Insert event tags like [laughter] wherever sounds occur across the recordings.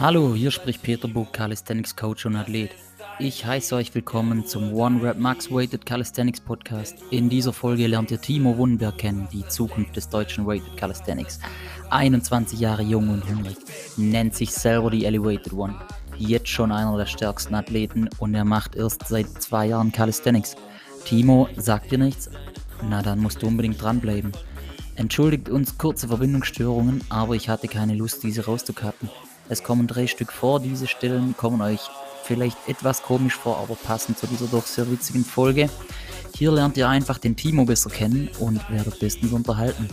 Hallo, hier spricht Peter Buch, Calisthenics Coach und Athlet. Ich heiße euch willkommen zum One Rep Max Weighted Calisthenics Podcast. In dieser Folge lernt ihr Timo Wundenberg kennen, die Zukunft des deutschen Weighted Calisthenics. 21 Jahre jung und hungrig, nennt sich selber die Elevated One. Jetzt schon einer der stärksten Athleten und er macht erst seit zwei Jahren Calisthenics. Timo, sagt dir nichts? Na dann musst du unbedingt dranbleiben. Entschuldigt uns kurze Verbindungsstörungen, aber ich hatte keine Lust, diese rauszukappen. Es kommen drei Stück vor, diese Stellen kommen euch vielleicht etwas komisch vor, aber passend zu dieser doch sehr witzigen Folge. Hier lernt ihr einfach den Timo besser kennen und werdet bestens unterhalten.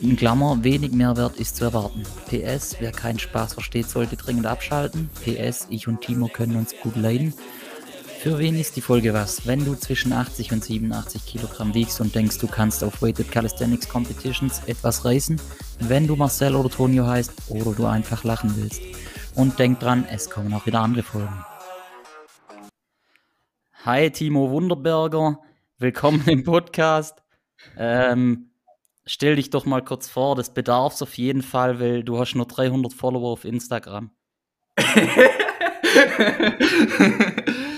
In Klammer, wenig Mehrwert ist zu erwarten. PS, wer keinen Spaß versteht, sollte dringend abschalten. PS, ich und Timo können uns gut leiden. Für wen ist die Folge was? Wenn du zwischen 80 und 87 Kilogramm wiegst und denkst, du kannst auf Weighted Calisthenics Competitions etwas reißen, wenn du Marcel oder Tonio heißt oder du einfach lachen willst. Und denk dran, es kommen auch wieder andere Folgen. Hi Timo Wunderberger, willkommen im Podcast. Ähm, stell dich doch mal kurz vor, das bedarf es auf jeden Fall, weil du hast nur 300 Follower auf Instagram. [laughs]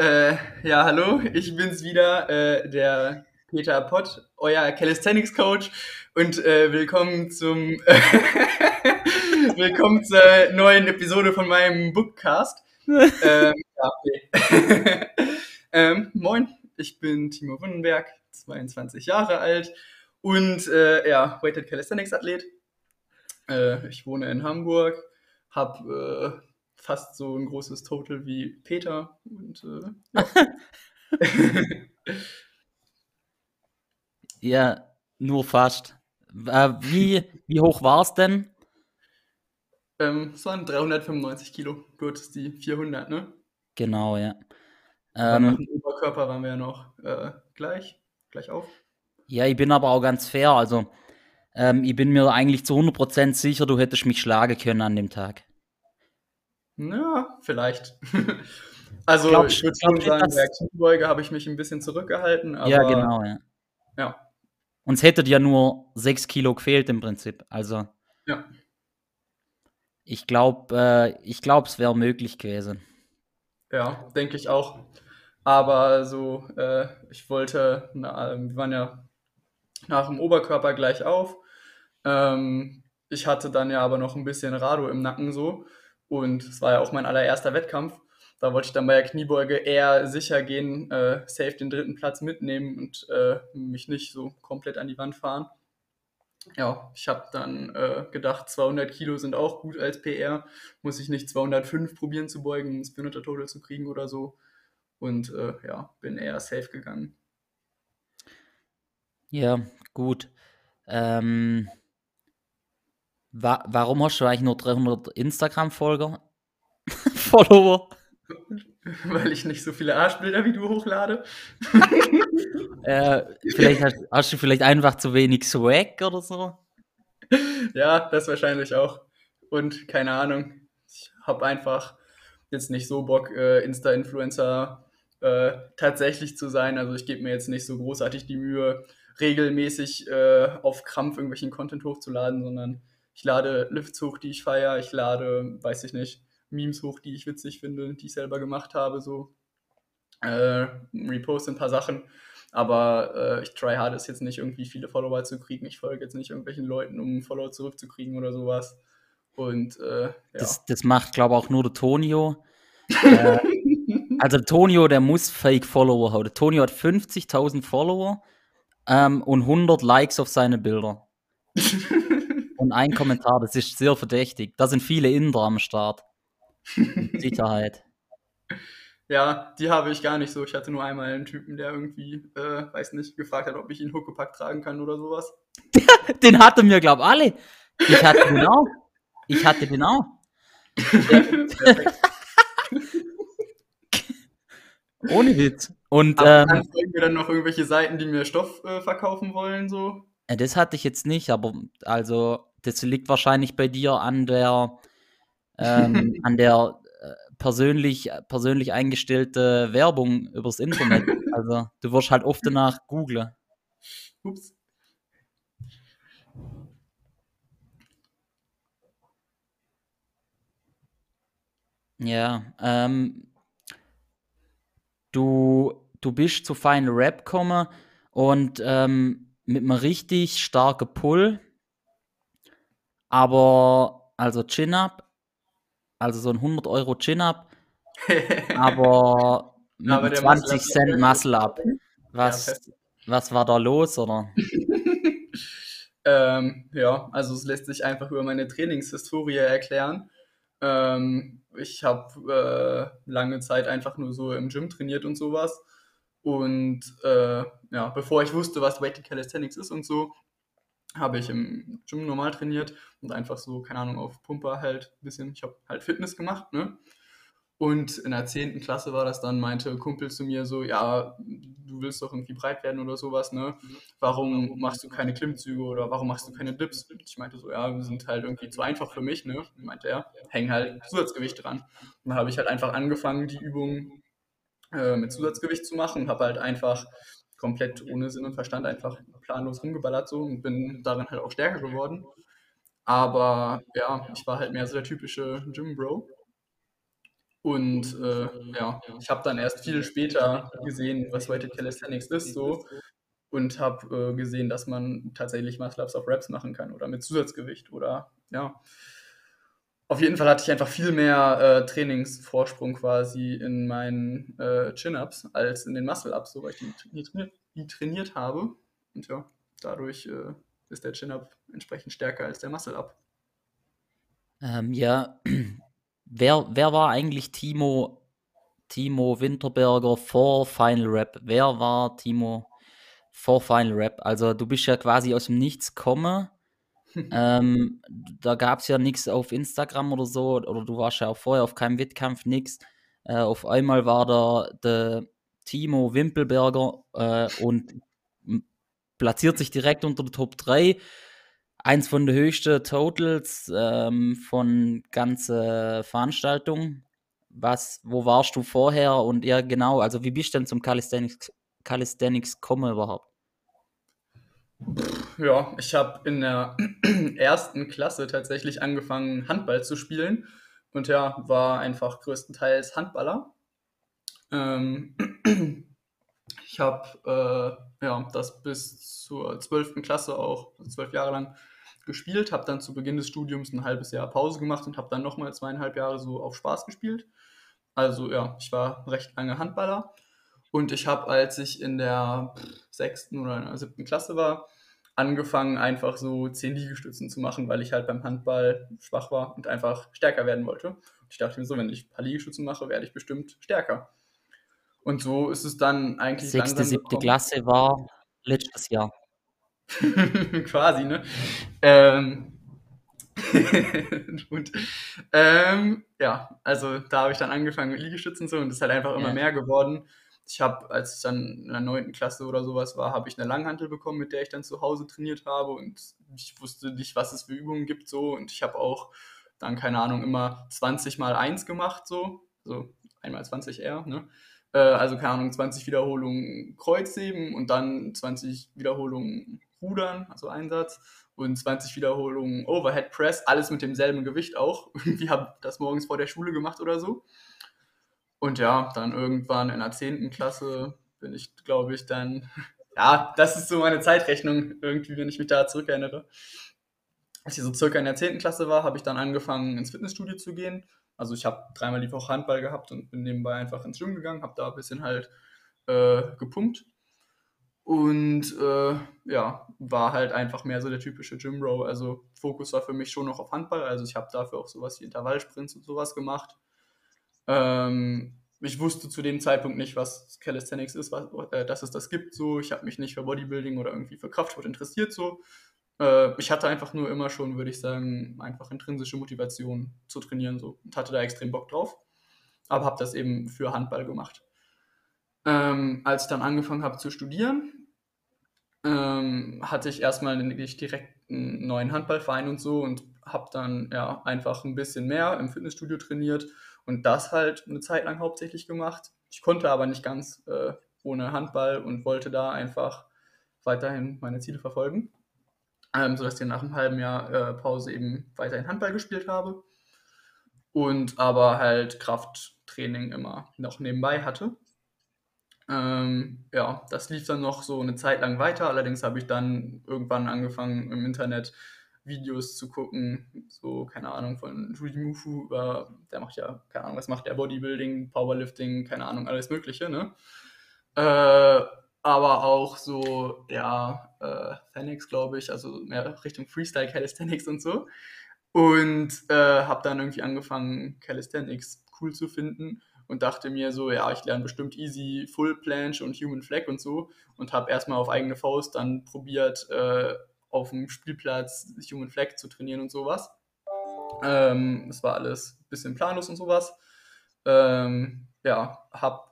Äh, ja, hallo, ich bin's wieder, äh, der Peter Pott, euer Calisthenics Coach und äh, willkommen zum [laughs] willkommen zur neuen Episode von meinem Bookcast. [laughs] ähm, ja, [laughs] ähm, moin, ich bin Timo Wundenberg, 22 Jahre alt und äh, ja, Weighted Calisthenics Athlet. Äh, ich wohne in Hamburg, habe äh, fast so ein großes Total wie Peter. Und, äh, ja. [laughs] ja. nur fast. Äh, wie, wie hoch war es denn? Ähm, es waren 395 Kilo. Gut, ist die 400, ne? Genau, ja. Ähm, dem Oberkörper waren wir ja noch äh, gleich, gleich auf. Ja, ich bin aber auch ganz fair. Also, ähm, ich bin mir eigentlich zu 100% sicher, du hättest mich schlagen können an dem Tag. Ja, vielleicht. [laughs] also glaub, ich würde schon sagen, bei der Kniebeuge habe ich mich ein bisschen zurückgehalten. Aber, ja, genau, ja. Ja. Uns hättet ja nur 6 Kilo gefehlt im Prinzip. Also. Ja. Ich glaube, äh, ich glaube, es wäre möglich gewesen. Ja, denke ich auch. Aber so, äh, ich wollte, na, wir waren ja nach dem Oberkörper gleich auf. Ähm, ich hatte dann ja aber noch ein bisschen Rado im Nacken so. Und es war ja auch mein allererster Wettkampf. Da wollte ich dann bei der Kniebeuge eher sicher gehen, äh, safe den dritten Platz mitnehmen und äh, mich nicht so komplett an die Wand fahren. Ja, ich habe dann äh, gedacht, 200 Kilo sind auch gut als PR. Muss ich nicht 205 probieren zu beugen, um das 400 Total zu kriegen oder so. Und äh, ja, bin eher safe gegangen. Ja, gut. Ähm, Wa warum hast du eigentlich nur 300 Instagram-Folger? [laughs] Follower? [laughs] Weil ich nicht so viele Arschbilder wie du hochlade. [laughs] äh, vielleicht hast, hast, du vielleicht einfach zu wenig Swag oder so. Ja, das wahrscheinlich auch. Und keine Ahnung, ich habe einfach jetzt nicht so Bock, äh, Insta-Influencer äh, tatsächlich zu sein. Also ich gebe mir jetzt nicht so großartig die Mühe, regelmäßig äh, auf Krampf irgendwelchen Content hochzuladen, sondern ich lade Lifts hoch, die ich feiere, ich lade, weiß ich nicht, Memes hoch, die ich witzig finde, die ich selber gemacht habe, so äh, reposte ein paar Sachen. Aber äh, ich try hard es jetzt nicht irgendwie viele Follower zu kriegen. Ich folge jetzt nicht irgendwelchen Leuten, um Follower zurückzukriegen oder sowas. Und äh, ja. das, das macht, glaube ich, auch nur der Tonio. [laughs] äh, also Tonio, der muss Fake-Follower haben. Der Tonio hat 50.000 Follower ähm, und 100 Likes auf seine Bilder. [laughs] Und ein Kommentar, das ist sehr verdächtig. Da sind viele Inder am Start. Sicherheit. [laughs] Ja, die habe ich gar nicht so. Ich hatte nur einmal einen Typen, der irgendwie, äh, weiß nicht, gefragt hat, ob ich ihn Huckepack tragen kann oder sowas. [laughs] den hatten wir, glaube ich, alle. Ich hatte den auch. Ich hatte den auch. [laughs] Ohne Witz. Und ähm, dann folgen mir dann noch irgendwelche Seiten, die mir Stoff äh, verkaufen wollen, so. Das hatte ich jetzt nicht, aber also das liegt wahrscheinlich bei dir an der, ähm, [laughs] an der äh, persönlich, persönlich eingestellte Werbung übers Internet. Also du wirst halt oft danach googlen. Ups. Ja, ähm, du, du bist zu Final Rap gekommen und ähm, mit einem richtig starken Pull, aber also Chin-Up, also so ein 100 Euro Chin-Up, [laughs] [laughs] aber mit Aber einem der Muscle 20 Up Cent Muscle-Up. [laughs] Ja, Was, fest. was war da los, oder? Ähm, ja, also es lässt sich einfach über meine Trainingshistorie erklären. Ähm, ich habe äh, lange Zeit einfach nur so im Gym trainiert und sowas. Und äh, ja, bevor ich wusste, was Weighted Calisthenics ist und so, habe ich im Gym normal trainiert und einfach so, keine Ahnung, auf Pumper halt ein bisschen, ich habe halt Fitness gemacht, ne? Und in der 10. Klasse war das dann, meinte ein Kumpel zu mir so, ja, du willst doch irgendwie breit werden oder sowas, ne? Warum machst du keine Klimmzüge oder warum machst du keine Dips? Ich meinte so, ja, die sind halt irgendwie zu einfach für mich, ne? Meinte er, hängen halt Zusatzgewicht dran. Und dann habe ich halt einfach angefangen, die Übungen äh, mit Zusatzgewicht zu machen und habe halt einfach komplett ohne Sinn und Verstand einfach planlos rumgeballert so und bin darin halt auch stärker geworden. Aber ja, ich war halt mehr so der typische Gym-Bro. Und äh, ja, ich habe dann erst viel später gesehen, was Weighted Calisthenics ist so und habe äh, gesehen, dass man tatsächlich Muscle-Ups auf Reps machen kann oder mit Zusatzgewicht oder ja. Auf jeden Fall hatte ich einfach viel mehr äh, Trainingsvorsprung quasi in meinen äh, Chin-Ups als in den Muscle-Ups, so weil ich die, trainiert, die trainiert habe. Und ja, dadurch äh, ist der Chin-Up entsprechend stärker als der Muscle-Up. Ähm, ja, [clears throat] wer, wer war eigentlich Timo, Timo Winterberger vor Final Rap? Wer war Timo vor Final Rap? Also du bist ja quasi aus dem Nichts gekommen. [laughs] ähm, da gab es ja nichts auf Instagram oder so, oder du warst ja auch vorher auf keinem Wettkampf, nichts. Äh, auf einmal war da der Timo Wimpelberger äh, und platziert sich direkt unter der Top 3. Eins von den höchsten Totals ähm, von ganzen Veranstaltungen. Was, wo warst du vorher? Und ja, genau, also wie bist du denn zum Calisthenics, Calisthenics gekommen überhaupt? Ja, ich habe in der [clears throat] ersten Klasse tatsächlich angefangen, Handball zu spielen und ja, war einfach größtenteils Handballer. Ähm, [clears throat] ich habe äh, ja, das bis zur 12. Klasse auch, also zwölf Jahre lang gespielt, habe dann zu Beginn des Studiums ein halbes Jahr Pause gemacht und habe dann nochmal zweieinhalb Jahre so auf Spaß gespielt. Also ja, ich war recht lange Handballer und ich habe, als ich in der sechsten oder in der siebten Klasse war, angefangen, einfach so zehn Liegestützen zu machen, weil ich halt beim Handball schwach war und einfach stärker werden wollte. Und ich dachte mir so, wenn ich ein paar Liegestützen mache, werde ich bestimmt stärker. Und so ist es dann eigentlich Sechste, siebte. Klasse war letztes Jahr. [laughs] Quasi, ne? Ähm, [laughs] und ähm, ja, also da habe ich dann angefangen mit Liegestützen so und es ist halt einfach immer Ja. mehr geworden. Ich habe, als ich dann in der 9. Klasse oder sowas war, habe ich eine Langhantel bekommen, mit der ich dann zu Hause trainiert habe und ich wusste nicht, was es für Übungen gibt so und ich habe auch dann, keine Ahnung, immer 20 mal 1 gemacht so, so einmal 20 eher, ne? Äh, also, keine Ahnung, 20 Wiederholungen Kreuzheben und dann 20 Wiederholungen Rudern, also Einsatz und 20 Wiederholungen Overhead Press, alles mit demselben Gewicht auch. [laughs] Irgendwie habe das morgens vor der Schule gemacht oder so. Und ja, dann irgendwann in der 10. Klasse bin ich, glaube ich, dann, [laughs] ja, das ist so meine Zeitrechnung irgendwie, wenn ich mich da zurückerinnere. Als ich so circa in der 10. Klasse war, habe ich dann angefangen, ins Fitnessstudio zu gehen. Also ich habe dreimal die Woche Handball gehabt und bin nebenbei einfach ins Gym gegangen, habe da ein bisschen halt äh, gepumpt. Und äh, ja, war halt einfach mehr so der typische Gym-Bro. Also Fokus war für mich schon noch auf Handball. Also ich habe dafür auch sowas wie Intervallsprints und sowas gemacht. Ähm, ich wusste zu dem Zeitpunkt nicht, was Calisthenics ist, was, äh, dass es das gibt. So, ich habe mich nicht für Bodybuilding oder irgendwie für Kraftsport interessiert. So, äh, ich hatte einfach nur immer schon, würde ich sagen, einfach intrinsische Motivation zu trainieren so und hatte da extrem Bock drauf. Aber habe das eben für Handball gemacht. Ähm, als ich dann angefangen habe zu studieren, ähm, hatte ich erstmal nicht direkt einen neuen Handballverein und so und habe dann ja einfach ein bisschen mehr im Fitnessstudio trainiert und das halt eine Zeit lang hauptsächlich gemacht. Ich konnte aber nicht ganz äh, ohne Handball und wollte da einfach weiterhin meine Ziele verfolgen, ähm, sodass ich nach einem halben Jahr äh, Pause eben weiterhin Handball gespielt habe. und aber halt Krafttraining immer noch nebenbei hatte. Ähm, ja, das lief dann noch so eine Zeit lang weiter. Allerdings habe ich dann irgendwann angefangen im Internet Videos zu gucken, so, keine Ahnung, von Judy Mufu, über, der macht ja, keine Ahnung, was macht der, Bodybuilding, Powerlifting, keine Ahnung, alles Mögliche, ne? Äh, aber auch so, ja, äh, glaube ich, also mehr Richtung Freestyle Calisthenics und so. Und äh, habe dann irgendwie angefangen, Calisthenics cool zu finden und dachte mir so, ja, ich lerne bestimmt easy Full Planche und Human Flag und so und habe erstmal auf eigene Faust dann probiert, äh, auf dem Spielplatz Human Flag zu trainieren und sowas. Ähm, das war alles ein bisschen planlos und sowas. Ähm, ja, habe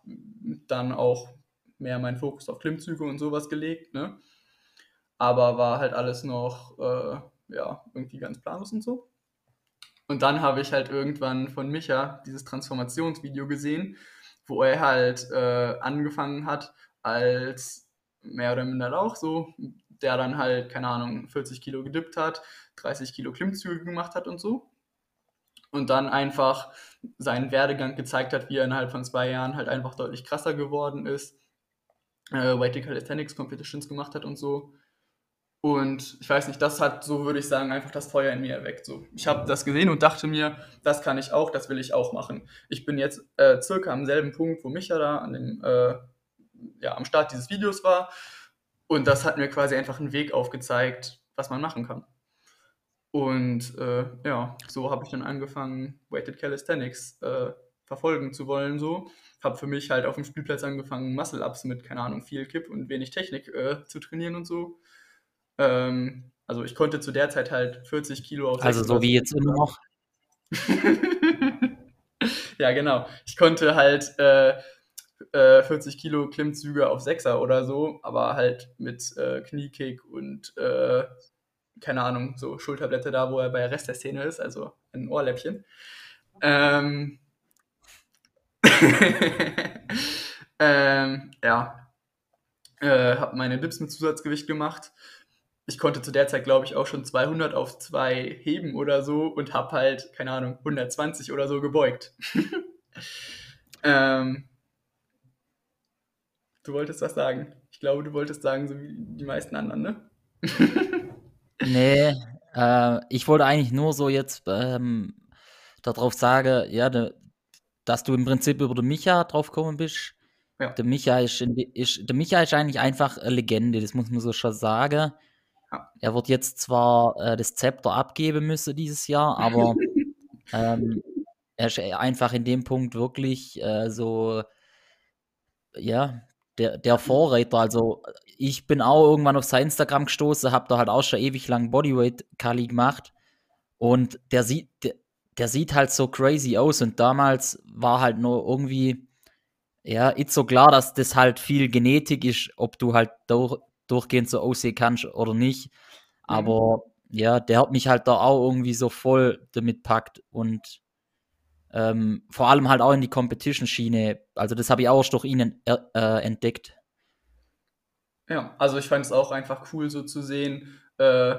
dann auch mehr meinen Fokus auf Klimmzüge und sowas gelegt, ne? Aber war halt alles noch, äh, ja, irgendwie ganz planlos und so. Und dann habe ich halt irgendwann von Micha dieses Transformationsvideo gesehen, wo er halt äh, angefangen hat als mehr oder minder auch so, der dann halt, keine Ahnung, 40 Kilo gedippt hat, 30 Kilo Klimmzüge gemacht hat und so. Und dann einfach seinen Werdegang gezeigt hat, wie er innerhalb von zwei Jahren halt einfach deutlich krasser geworden ist, äh, Weighted Calisthenics Competitions gemacht hat und so. Und ich weiß nicht, das hat, so würde ich sagen, einfach das Feuer in mir erweckt. So. Ich habe das gesehen und dachte mir, das kann ich auch, das will ich auch machen. Ich bin jetzt äh, circa am selben Punkt, wo Micha da an dem, äh, ja, am Start dieses Videos war. Und das hat mir quasi einfach einen Weg aufgezeigt, was man machen kann. Und äh, ja, so habe ich dann angefangen, Weighted Calisthenics äh, verfolgen zu wollen. So habe für mich halt auf dem Spielplatz angefangen, Muscle-Ups mit, keine Ahnung, viel Kipp und wenig Technik äh, zu trainieren und so. Ähm, also ich konnte zu der Zeit halt 40 Kilo auf Also so wie jetzt immer noch. [laughs] ja, genau. Ich konnte halt äh, 40 äh, Kilo Klimmzüge auf Sechser oder so, aber halt mit äh, Kniekick und äh, keine Ahnung, so Schulterblätter da, wo er bei Rest der Szene ist, also ein Ohrläppchen. Ähm, [laughs] ähm, ja, äh, habe meine Dips mit Zusatzgewicht gemacht. Ich konnte zu der Zeit, glaube ich, auch schon 200 auf 2 heben oder so und habe halt, keine Ahnung, 120 oder so gebeugt. [laughs] ähm, Du wolltest was sagen. Ich glaube, du wolltest sagen, so wie die meisten anderen, ne? [laughs] nee, äh, ich wollte eigentlich nur so jetzt ähm, darauf sagen, ja, de, dass du im Prinzip über den Micha drauf gekommen bist. Ja. Der, Micha ist, ist, der Micha ist eigentlich einfach eine Legende, das muss man so schon sagen. Ja. Er wird jetzt zwar äh, das Zepter abgeben müssen dieses Jahr, [laughs] aber ähm, er ist einfach in dem Punkt wirklich äh, so, ja, der, der Vorreiter. Also ich bin auch irgendwann auf sein Instagram gestoßen, habe da halt auch schon ewig lang Bodyweight-Kali gemacht. Und der sieht, der, der, sieht halt so crazy aus. Und damals war halt nur irgendwie, ja, ist so klar, dass das halt viel Genetik ist, ob du halt durch, durchgehend so aussehen kannst oder nicht. Aber mhm. ja, der hat mich halt da auch irgendwie so voll damit packt. Und ähm, vor allem halt auch in die Competition-Schiene. Also das habe ich auch durch ihn äh, äh, entdeckt. Ja, also ich fand es auch einfach cool so zu sehen. Äh,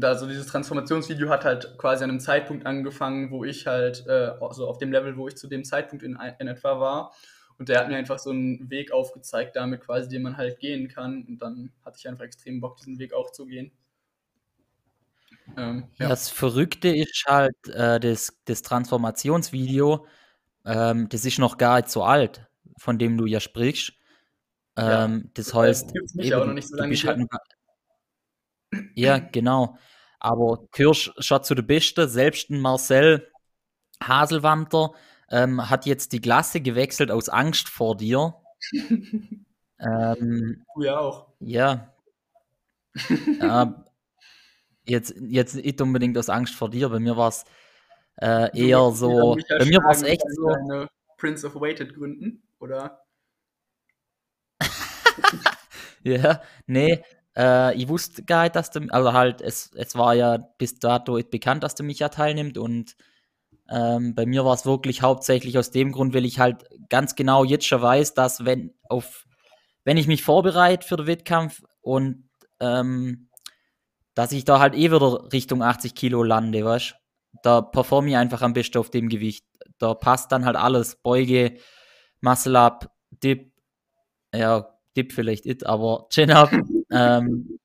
also dieses Transformationsvideo hat halt quasi an einem Zeitpunkt angefangen, wo ich halt, äh, also auf dem Level, wo ich zu dem Zeitpunkt in, in etwa war. Und der hat mir einfach so einen Weg aufgezeigt, damit quasi, den man halt gehen kann. Und dann hatte ich einfach extrem Bock, diesen Weg auch zu gehen. Ähm, ja. Das Verrückte ist halt, äh, das, das Transformationsvideo, ähm, das ist noch gar nicht so alt, von dem du ja sprichst. Ähm, ja, das heißt, eben, so du bist halt noch, ja, genau. Aber gehörst schon zu der Besten, selbst ein Marcel Haselwanter ähm, hat jetzt die Klasse gewechselt aus Angst vor dir. [laughs] ähm, du ja auch. Ja. [laughs] äh, jetzt, jetzt nicht unbedingt aus Angst vor dir, bei mir war es äh, eher so. Bei mir war es echt so. Prince of Weighted gründen, oder? [laughs] ja, nee, äh, ich wusste gar nicht, dass du, also halt, es, es war ja bis dato bekannt, dass du mich ja teilnimmt und ähm, bei mir war es wirklich hauptsächlich aus dem Grund, weil ich halt ganz genau jetzt schon weiß, dass wenn auf, wenn ich mich vorbereite für den Wettkampf und ähm, dass ich da halt eh wieder Richtung 80 Kilo lande, weißt da performe ich einfach am besten auf dem Gewicht. Da passt dann halt alles. Beuge, Muscle Up, Dip, ja, Dip vielleicht it, aber Chin Up. [laughs] ähm,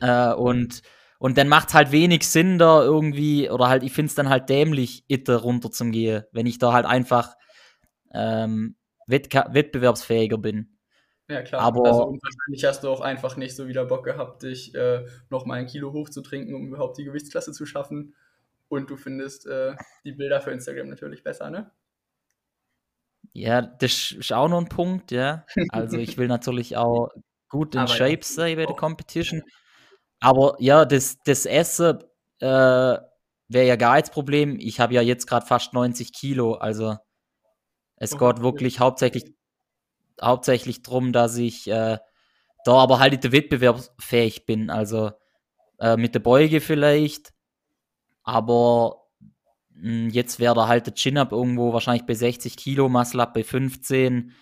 äh, und, und dann macht es halt wenig Sinn, da irgendwie, oder halt, ich finde es dann halt dämlich, Itte runter zum gehen, wenn ich da halt einfach ähm, wettbewerbsfähiger bin. Ja, klar. Aber also, wahrscheinlich hast du auch einfach nicht so wieder Bock gehabt, dich äh, noch mal ein Kilo hochzutrinken, um überhaupt die Gewichtsklasse zu schaffen. Und du findest äh, die Bilder für Instagram natürlich besser, ne? Ja, das ist auch noch ein Punkt, ja. Also ich will natürlich auch gut in Shape sein bei der Competition. Aber ja, das, das Essen äh, wäre ja gar nichts Problem. Ich habe ja jetzt gerade fast 90 Kilo, also es oh, geht wirklich ja. hauptsächlich hauptsächlich darum, dass ich äh, da aber halt wettbewerbsfähig bin. Also äh, mit der Beuge vielleicht, aber mh, hm, jetzt wäre da halt der Chin-Up irgendwo wahrscheinlich bei 60 Kilo, Muscle-Up bei 15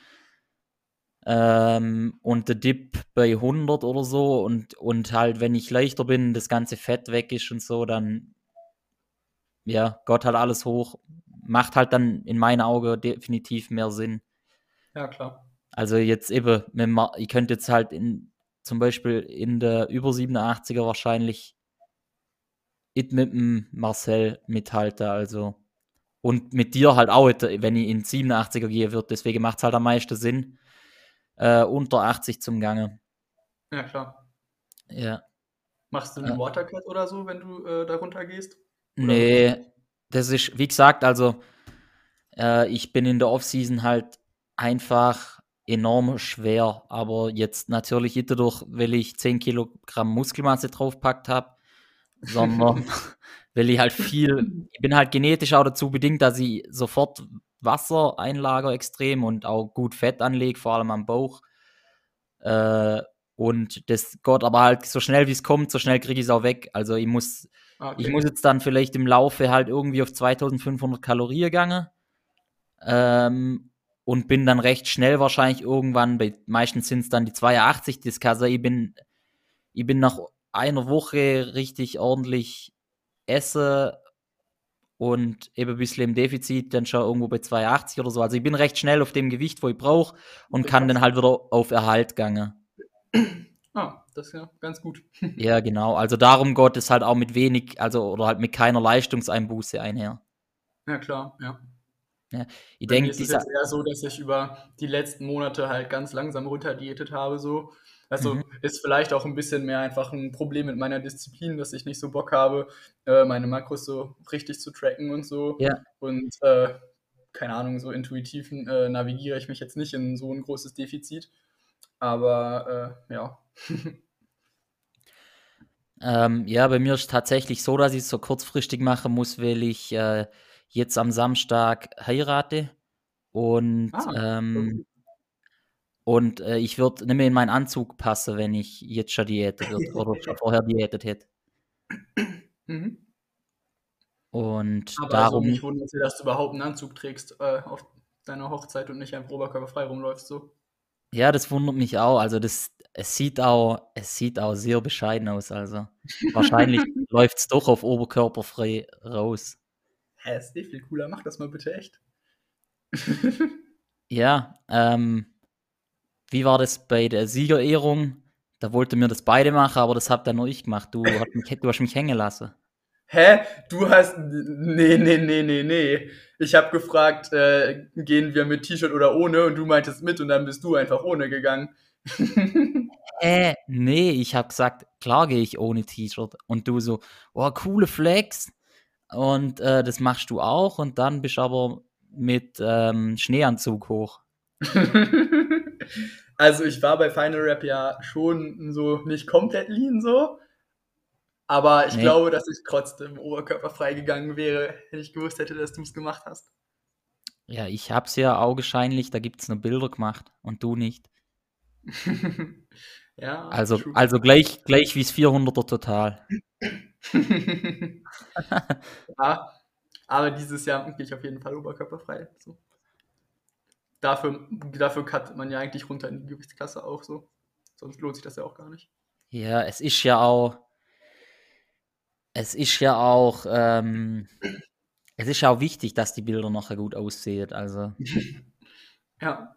ähm, und der Dip bei 100 oder so und, und halt, wenn ich leichter bin, das ganze Fett weg ist und so, dann ja, Gott halt alles hoch. Macht halt dann in meinen Augen definitiv mehr Sinn. Ja, klar. Also jetzt eben, ich könnte jetzt halt in, zum Beispiel in der über 87er wahrscheinlich mit dem Marcel mithalten, also und mit dir halt auch, wenn ich in 87er gehe wird, deswegen macht es halt am meisten Sinn, äh, unter 80 zum Gange. Ja, klar. Ja. Machst du einen ja. Watercut oder so, wenn du äh, darunter gehst? Oder nee, das ist, wie gesagt, also äh, ich bin in der Offseason halt einfach enorm schwer. Aber jetzt natürlich nicht dadurch, weil ich 10 Kilogramm Muskelmasse draufpackt habe, [laughs] sondern weil ich halt viel, ich bin halt genetisch auch dazu bedingt, dass ich sofort Wasser einlager extrem und auch gut Fett anlege, vor allem am Bauch. Äh, und das geht aber halt so schnell wie es kommt, so schnell kriege ich es auch weg. Also ich muss, okay. ich muss jetzt dann vielleicht im Laufe halt irgendwie auf 2500 Kalorien gegangen. Ähm, und bin dann recht schnell wahrscheinlich irgendwann, bei meistens sind es dann die 82 das Kasse, ich bin, ich bin nach einer Woche richtig ordentlich esse und eben ein bisschen im Defizit, dann schon irgendwo bei 82 oder so. Also ich bin recht schnell auf dem Gewicht, wo ich brauche und kann dann halt wieder auf Erhalt gange. Ah, das ist ja ganz gut. [laughs] ja, genau. Also darum geht es halt auch mit wenig, also oder halt mit keiner Leistungseinbuße einher. Ja, klar, ja. Ja, ich denke, es ist jetzt eher so, dass ich über die letzten Monate halt ganz langsam runterdiätet habe, so. Also mhm. ist vielleicht auch ein bisschen mehr einfach ein Problem mit meiner Disziplin, dass ich nicht so Bock habe, äh, meine Makros so richtig zu tracken und so. Ja. Und äh, keine Ahnung, so intuitiv äh, navigiere ich mich jetzt nicht in so ein großes Defizit. Aber äh, ja. [laughs] ähm, ja, bei mir ist es tatsächlich so, dass ich es so kurzfristig machen muss, weil ich äh, jetzt am Samstag heirate und ah, ähm, und äh, ich würde nicht mehr in meinen Anzug passen, wenn ich jetzt schon diätet wird [laughs] oder schon vorher diätet hätte. Mhm. Und Aber darum. Also mich wundert dass du überhaupt einen Anzug trägst äh, auf deiner Hochzeit und nicht einfach oberkörperfrei rumläufst so. Ja, das wundert mich auch. Also das, es sieht auch, es sieht auch sehr bescheiden aus. Also [laughs] wahrscheinlich läuft es doch auf oberkörperfrei raus. Hä, ist eh viel cooler, mach das mal bitte echt. [laughs] ja, ähm, wie war das bei der Siegerehrung? Da wollte mir das beide machen, aber das habt dann nur ich gemacht. Du, hast mich, du hast mich hängen lassen. Hä? Du hast. Nee, nee, nee, nee, nee. Ich habe gefragt, äh, gehen wir mit T-Shirt oder ohne? Und du meintest mit und dann bist du einfach ohne gegangen. [laughs] äh, nee, ich habe gesagt, klar gehe ich ohne T-Shirt. Und du so, oh, coole Flex. Und äh, das machst du auch und dann bist du aber mit ähm, Schneeanzug hoch. [laughs] also ich war bei Final Rap ja schon so nicht komplett lean so. Aber ich nee. glaube, dass ich trotzdem oberkörperfrei gegangen wäre, wenn ich gewusst hätte, dass du es gemacht hast. Ja, ich hab's ja augenscheinlich, da gibt's nur Bilder gemacht und du nicht. [laughs] ja. Also, also gleich, gleich wie es 400er total. [laughs] ja, aber dieses Jahr gehe ich auf jeden Fall oberkörperfrei. So. Dafür, dafür cuttet man ja eigentlich runter in die Gewichtsklasse auch so. Sonst lohnt sich das ja auch gar nicht. Ja, es ist ja auch. es ist ja auch, ähm, es ist ja auch wichtig, dass die Bilder nachher gut aussehen. Also. [laughs] ja.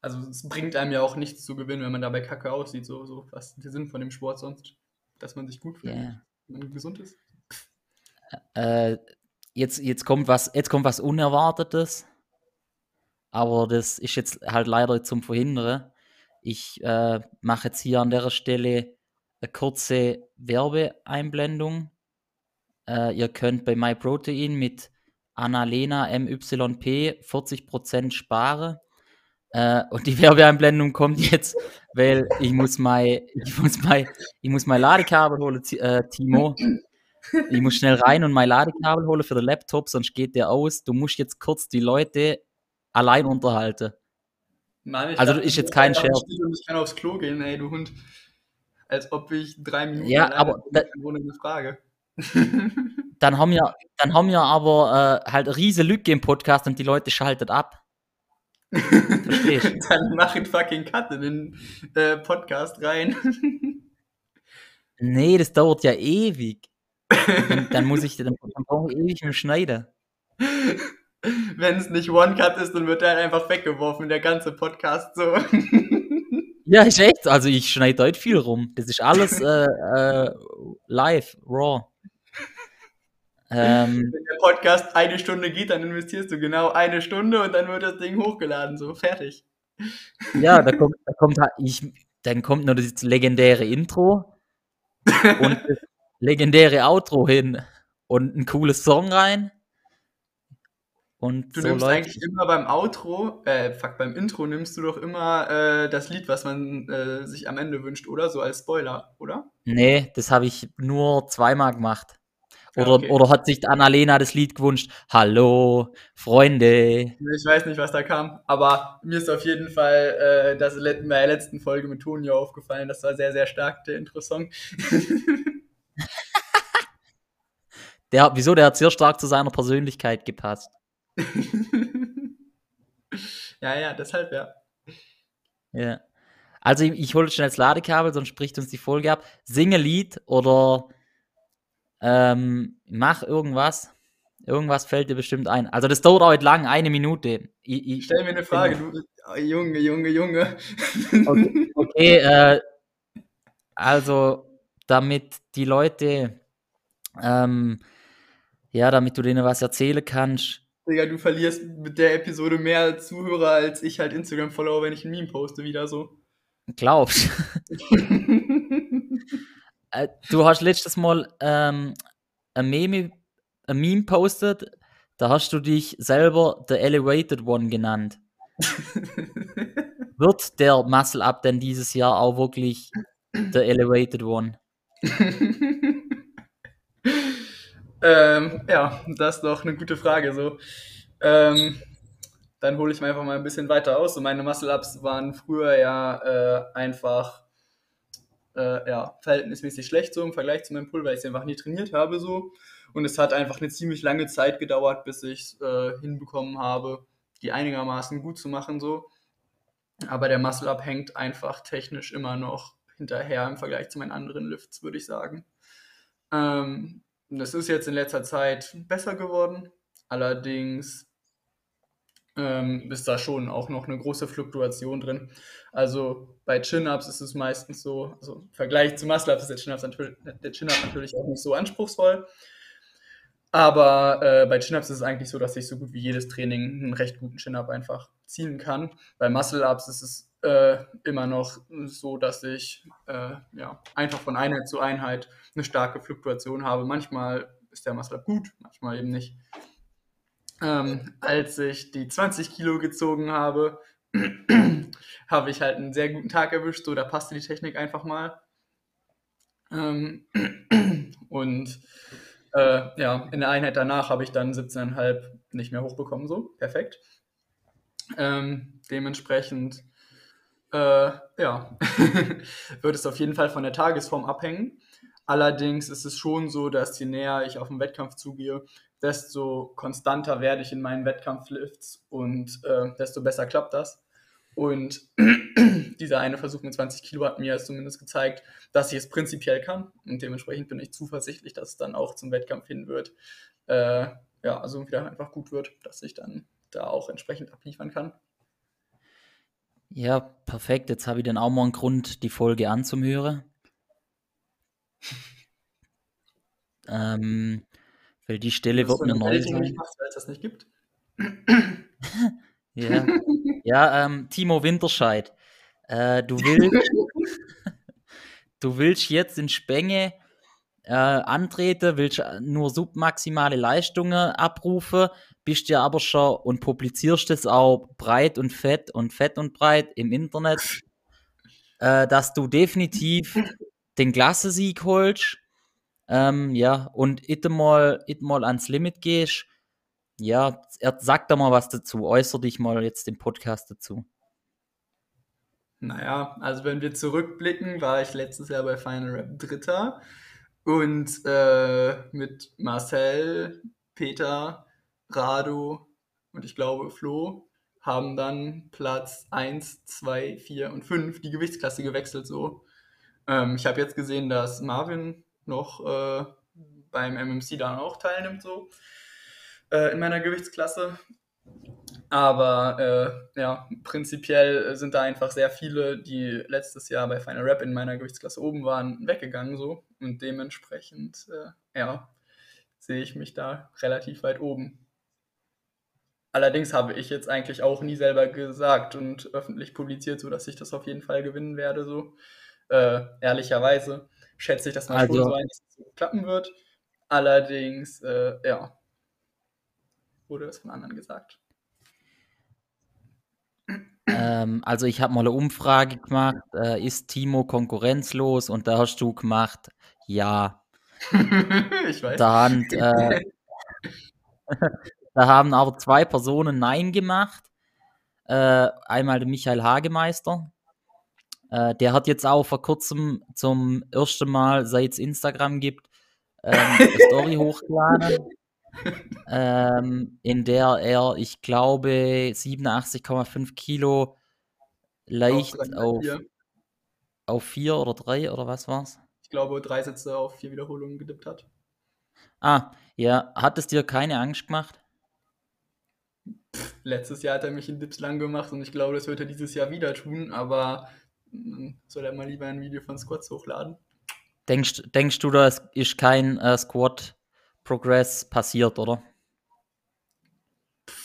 Also es bringt einem ja auch nichts zu gewinnen, wenn man dabei kacke aussieht. So, so was ist der Sinn von dem Sport sonst? Dass man sich gut fühlt, yeah. Gesund ist. Äh, jetzt, jetzt, kommt was, jetzt kommt was Unerwartetes. Aber das ist jetzt halt leider zum Verhindern. Ich äh, mache jetzt hier an der Stelle eine kurze Werbeeinblendung. Äh, ihr könnt bei MyProtein mit Annalena MYP 40% sparen. Äh, und die Werbeeinblendung kommt jetzt, weil ich muss mein, ich muss mein, ich muss mein Ladekabel holen, äh, Timo. Ich muss schnell rein und mein Ladekabel holen für den Laptop, sonst geht der aus. Du musst jetzt kurz die Leute allein unterhalten. Mann, also dachte, ist jetzt kein Scherz. Ich kann aufs Klo gehen, ey, du Hund. Als ob ich drei Minuten ja, aber da, ohne eine Frage. dann haben wir, dann haben wir aber äh, halt eine riesige Lücke im Podcast und die Leute schalten ab. Verstehst [laughs] Dann mach einen fucking Cut in den äh, Podcast rein. [laughs] nee, das dauert ja ewig. Dann, dann muss ich, dann, dann brauche ich ewig dem Schneider. Wenn es nicht One-Cut ist, dann wird er einfach weggeworfen, der ganze Podcast so. [laughs] Ja, ist echt. Also ich schneide heute viel rum. Das ist alles äh, äh, live, raw. Ähm, [laughs] Wenn der Podcast eine Stunde geht, dann investierst du genau eine Stunde und dann wird das Ding hochgeladen, so fertig. Ja, da [laughs] kommt, da kommt halt, ich, dann kommt nur das legendäre Intro [laughs] und das legendäre Outro hin und ein cooles Song rein. Und du so nimmst läuft. eigentlich immer beim Outro, äh, fuck, beim Intro nimmst du doch immer äh, das Lied, was man äh, sich am Ende wünscht, oder? So als Spoiler, oder? Nee, das habe ich nur zweimal gemacht. Oder, okay. oder hat sich Annalena das Lied gewünscht? Hallo, Freunde. Ich weiß nicht, was da kam, aber mir ist auf jeden Fall äh, das in der letzten Folge mit Tonio aufgefallen. Das war sehr, sehr stark, der Intro-Song. [laughs] der, wieso? Der hat sehr stark zu seiner Persönlichkeit gepasst. [laughs] ja, ja, deshalb ja. Ja. Also ich, ich hole schnell das Ladekabel, sonst spricht uns die Folge ab. Singe Lied oder ähm, mach irgendwas. Irgendwas fällt dir bestimmt ein. Also das dauert heute lang, eine Minute. Ich, ich Stell mir eine Frage, du oh, Junge, Junge, Junge. Okay, okay [laughs] äh, also damit die Leute, ähm, ja, damit du denen was erzählen kannst. Digga, du verlierst mit der Episode mehr Zuhörer als ich halt Instagram-Follower, wenn ich ein Meme poste, wieder so. Glaubst [laughs] Äh, du hast letztes Mal ähm, ein Meme, ein Meme postet, da hast du dich selber The Elevated One genannt. [laughs] Wird der Muscle Up denn dieses Jahr auch wirklich The Elevated One? [laughs] ähm, ja, das ist doch eine gute Frage. So. Ähm, dann hole ich mir einfach mal ein bisschen weiter aus. So meine Muscle-Ups waren früher ja äh, einfach äh, ja, verhältnismäßig schlecht so im Vergleich zu meinem Pull, weil ich es einfach nie trainiert habe so. Und es hat einfach eine ziemlich lange Zeit gedauert, bis ich es äh, hinbekommen habe, die einigermaßen gut zu machen so. Aber der Muscle-Up hängt einfach technisch immer noch hinterher im Vergleich zu meinen anderen Lifts, würde ich sagen. Ähm, das ist jetzt in letzter Zeit besser geworden. Allerdings ähm, ist da schon auch noch eine große Fluktuation drin. Also bei Chin-Ups ist es meistens so, also im Vergleich zu Muscle-Ups ist der Chin-Up natürlich, auch nicht so anspruchsvoll. Aber äh, bei Chin-Ups ist es eigentlich so, dass ich so gut wie jedes Training einen recht guten Chin-Up einfach ziehen kann. Bei Muscle-Ups ist es äh, immer noch so, dass ich äh, ja, einfach von Einheit zu Einheit eine starke Fluktuation habe. Manchmal ist der Muscle-Up gut, manchmal eben nicht ähm, als ich die 20 Kilo gezogen habe, [clears throat] habe ich halt einen sehr guten Tag erwischt. So, da passte die Technik einfach mal. Ähm, [clears throat] und äh, ja, in der Einheit danach habe ich dann 17,5 nicht mehr hochbekommen. So, perfekt. Ähm, dementsprechend, äh, ja, [laughs] wird es auf jeden Fall von der Tagesform abhängen. Allerdings ist es schon so, dass je näher ich auf den Wettkampf zugehe, desto konstanter werde ich in meinen Wettkampflifts und äh, desto besser klappt das. Und [clears throat] dieser eine Versuch mit 20 Kilo hat mir zumindest gezeigt, dass ich es prinzipiell kann. Und dementsprechend bin ich zuversichtlich, dass es dann auch zum Wettkampf hin wird. Äh, ja, also wieder einfach gut wird, dass ich dann da auch entsprechend abliefern kann. Ja, perfekt. Jetzt habe ich dann auch mal einen Grund, die Folge anzuhören. [laughs] ähm, weil die Stelle wird mir neu sein. Weil es das nicht gibt. [clears throat] ja, ja ähm, Timo Winterscheid. Äh, du willst, [laughs] du willst jetzt in Spenge äh, antreten, willst nur submaximale Leistungen abrufen, bist ja aber schon und publizierst es auch breit und fett und fett und breit im Internet, äh, dass du definitiv den Klassesieg holst. Ähm, ja, und it mal, it mal ans Limit gehst. Ja, sag da mal was dazu. Äußer dich mal jetzt im Podcast dazu. Naja, also wenn wir zurückblicken, war ich letztes Jahr bei Final Rap Dritter und äh, mit Marcel, Peter, Rado und ich glaube Flo haben dann Platz 1, 2, 4 und 5 die Gewichtsklasse gewechselt so. Ähm, ich habe jetzt gesehen, dass Marvin noch äh, beim MMC dann auch teilnimmt so äh, in meiner Gewichtsklasse. Aber äh, ja, prinzipiell sind da einfach sehr viele, die letztes Jahr bei Final Rap in meiner Gewichtsklasse oben waren, weggegangen so. Und dementsprechend, äh, ja, sehe ich mich da relativ weit oben. Allerdings habe ich jetzt eigentlich auch nie selber gesagt und öffentlich publiziert, so dass ich das auf jeden Fall gewinnen werde. So äh, ehrlicherweise schätze ich, dass man also, schon so einiges klappen wird. Allerdings, äh, ja, wurde das von anderen gesagt. Ähm, also ich habe mal eine Umfrage gemacht, äh, ist Timo konkurrenzlos? Und da hast du gemacht, ja. [laughs] ich weiß. Da, äh, [laughs] da haben aber zwei Personen Nein gemacht. Äh, einmal der Michael Hagemeister. Äh, der hat jetzt auch vor kurzem zum ersten Mal, seit es Instagram gibt, ähm, [laughs] eine Story hochgeladen, ähm, in der er, ich glaube, 87,5 Kilo leicht auf, auf vier oder drei oder was war's? Ich glaube, drei Sätze auf vier Wiederholungen gedippt hat. Ah, ja. Hat es dir keine Angst gemacht? Pff, letztes Jahr hat er mich in Dips lang gemacht und ich glaube, das wird er dieses Jahr wieder tun, aber hm, soll er mal lieber ein Video von Squats hochladen. Denkst, denkst du, da ist kein äh, Squat Progress passiert, oder?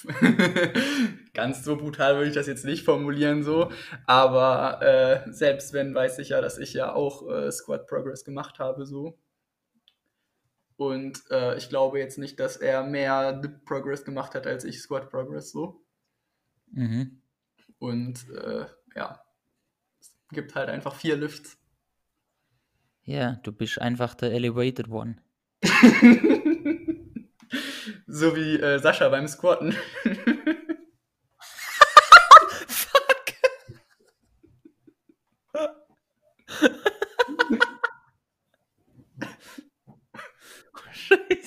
[laughs] Ganz so brutal würde ich das jetzt nicht formulieren, so. Aber äh, selbst wenn, weiß ich ja, dass ich ja auch äh, Squat Progress gemacht habe, so. Und äh, ich glaube jetzt nicht, dass er mehr Dip Progress gemacht hat als ich Squat Progress, so. Mhm. Und äh, ja, gibt halt einfach vier Lifts. Ja, du bist einfach der Elevated One. [laughs] so wie äh, Sascha beim Squatten. [laughs]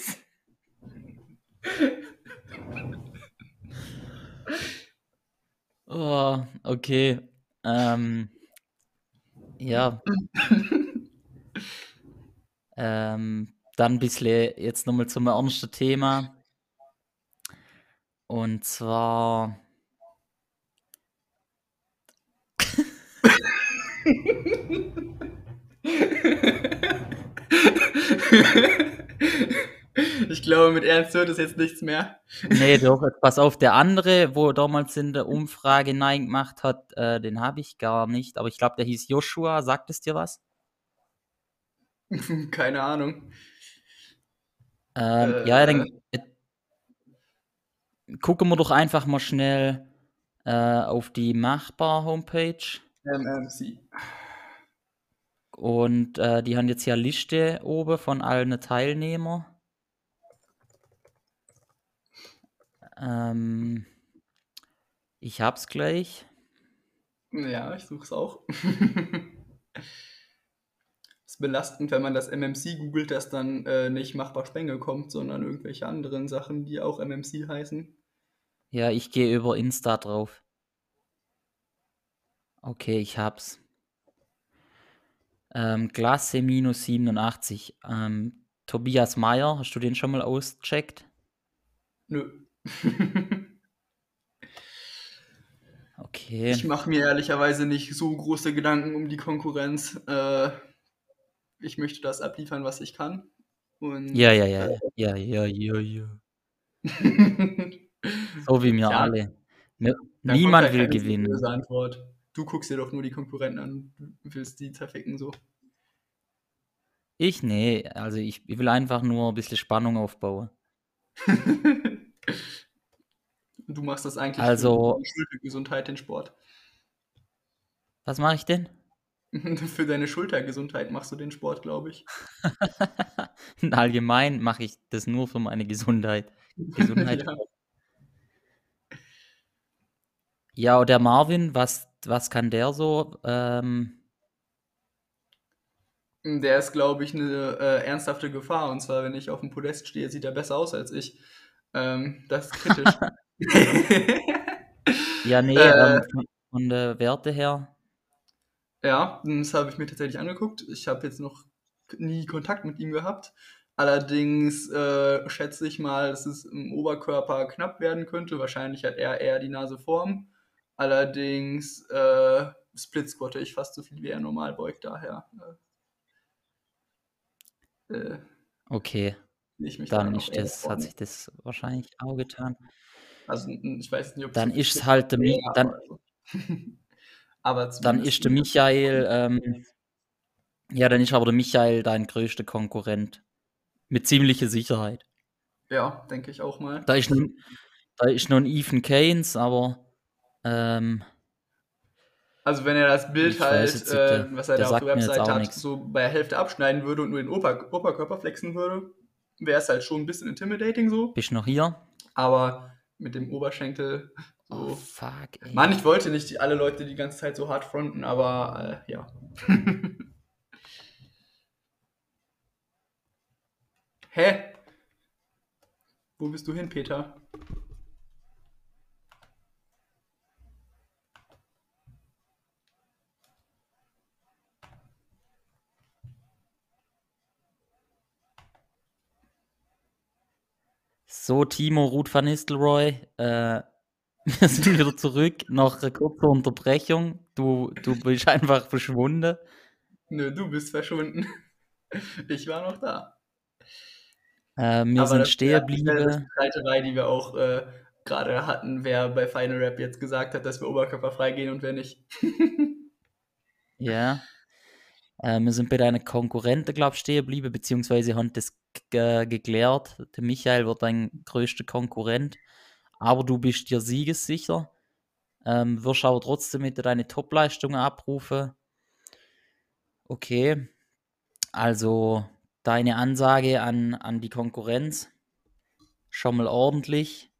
[laughs] Oh, okay. Ähm, ja. [laughs] ähm, dann ein bisschen jetzt nochmal zum ernsten Thema. Und zwar. [laughs] [laughs] Ich glaube, mit Ernst wird es jetzt nichts mehr. Nee, [laughs] doch, pass auf, der andere, wo damals in der Umfrage Nein gemacht hat, äh, den habe ich gar nicht. Aber ich glaube, der hieß Joshua. Sagt es dir was? [laughs] Keine Ahnung. Ähm, äh, ja, dann äh, gucken wir doch einfach mal schnell äh, auf die Machbar-Homepage. MMC. Und äh, die haben jetzt hier eine Liste oben von allen Teilnehmern. Ähm, ich hab's gleich. Ja, ich such's auch. [laughs] ist belastend, wenn man das MMC googelt, dass dann äh, nicht machbar Spenge kommt, sondern irgendwelche anderen Sachen, die auch MMC heißen. Ja, ich gehe über Insta drauf. Okay, ich hab's. Ähm, Klasse minus 87. Ähm, Tobias Meyer, hast du den schon mal ausgecheckt? Nö. [laughs] Okay. Ich mache mir ehrlicherweise nicht so große Gedanken um die Konkurrenz. Äh, ich möchte das abliefern, was ich kann. Und, Ja, ja, ja, äh, ja, ja, ja, ja. [laughs] So wie wir Ja. alle. Ne, niemand will gewinnen. Antwort. Du guckst dir doch nur die Konkurrenten an, und willst die zerficken so. Ich nee, also ich, ich will einfach nur ein bisschen Spannung aufbauen. [laughs] Du machst das eigentlich Also- für deine Schultergesundheit, den Sport. Was mache ich denn? [laughs] für deine Schultergesundheit machst du den Sport, glaube ich. [laughs] Allgemein mache ich das nur für meine Gesundheit. [laughs] Gesundheit. ja. Ja, und der Marvin, was, was kann der so? Ähm, Der ist, glaube ich, eine äh, ernsthafte Gefahr. Und zwar, wenn ich auf dem Podest stehe, sieht er besser aus als ich. Ähm, das ist kritisch. [laughs] ja, nee, Äh. ähm, von, von der Werte her. ja, das habe ich mir tatsächlich angeguckt. Ich habe jetzt noch nie Kontakt mit ihm gehabt. Allerdings äh, schätze ich mal, dass es im Oberkörper knapp werden könnte. Wahrscheinlich hat er eher die Nase vorn. Allerdings äh, Split squatte ich fast so viel, wie er normal beugt. Daher äh, äh, Okay, ich mich dann noch ist das, hat sich das wahrscheinlich auch getan. Also ich weiß nicht, ob Dann ist es halt der Mi dann, [laughs] aber, dann ist der Michael, ähm, ja, dann ist aber der Michael dein größter Konkurrent. Mit ziemlicher Sicherheit. Ja, denke ich auch mal. Da ist noch, da ist noch ein Ethan Keynes, aber ähm, Also wenn er das Bild halt, jetzt äh, was er da auf der Website hat, nix. so bei der Hälfte abschneiden würde und nur den Ober Oberkörper flexen würde, wäre es halt schon ein bisschen intimidating so. bist noch hier? Aber mit dem Oberschenkel Oh, so. fuck, ey. Mann, ich wollte nicht die, alle Leute die ganze Zeit so hart fronten, aber äh, ja. [laughs] Hä? Wo bist du hin, Peter? So, Timo Ruth van Nistelrooy, äh, [laughs] wir sind wieder zurück nach einer kurzen Unterbrechung. Du, du bist einfach verschwunden. Nö, du bist verschwunden. [laughs] Ich war noch da. Äh, wir Aber sind das stehen das geblieben. Streiterei, die wir auch äh, gerade hatten, wer bei Final Rap jetzt gesagt hat, dass wir oberkörperfrei gehen und wer nicht. [laughs] Ja. Äh, wir sind bei deinen Konkurrenten, glaube ich, stehen geblieben, beziehungsweise haben das geklärt. Der Michael wird dein größter Konkurrent. Aber du bist dir siegessicher. Ähm, wirst aber trotzdem mit deine Topleistungen abrufen. Okay. Also deine Ansage an, an die Konkurrenz. Schon mal ordentlich.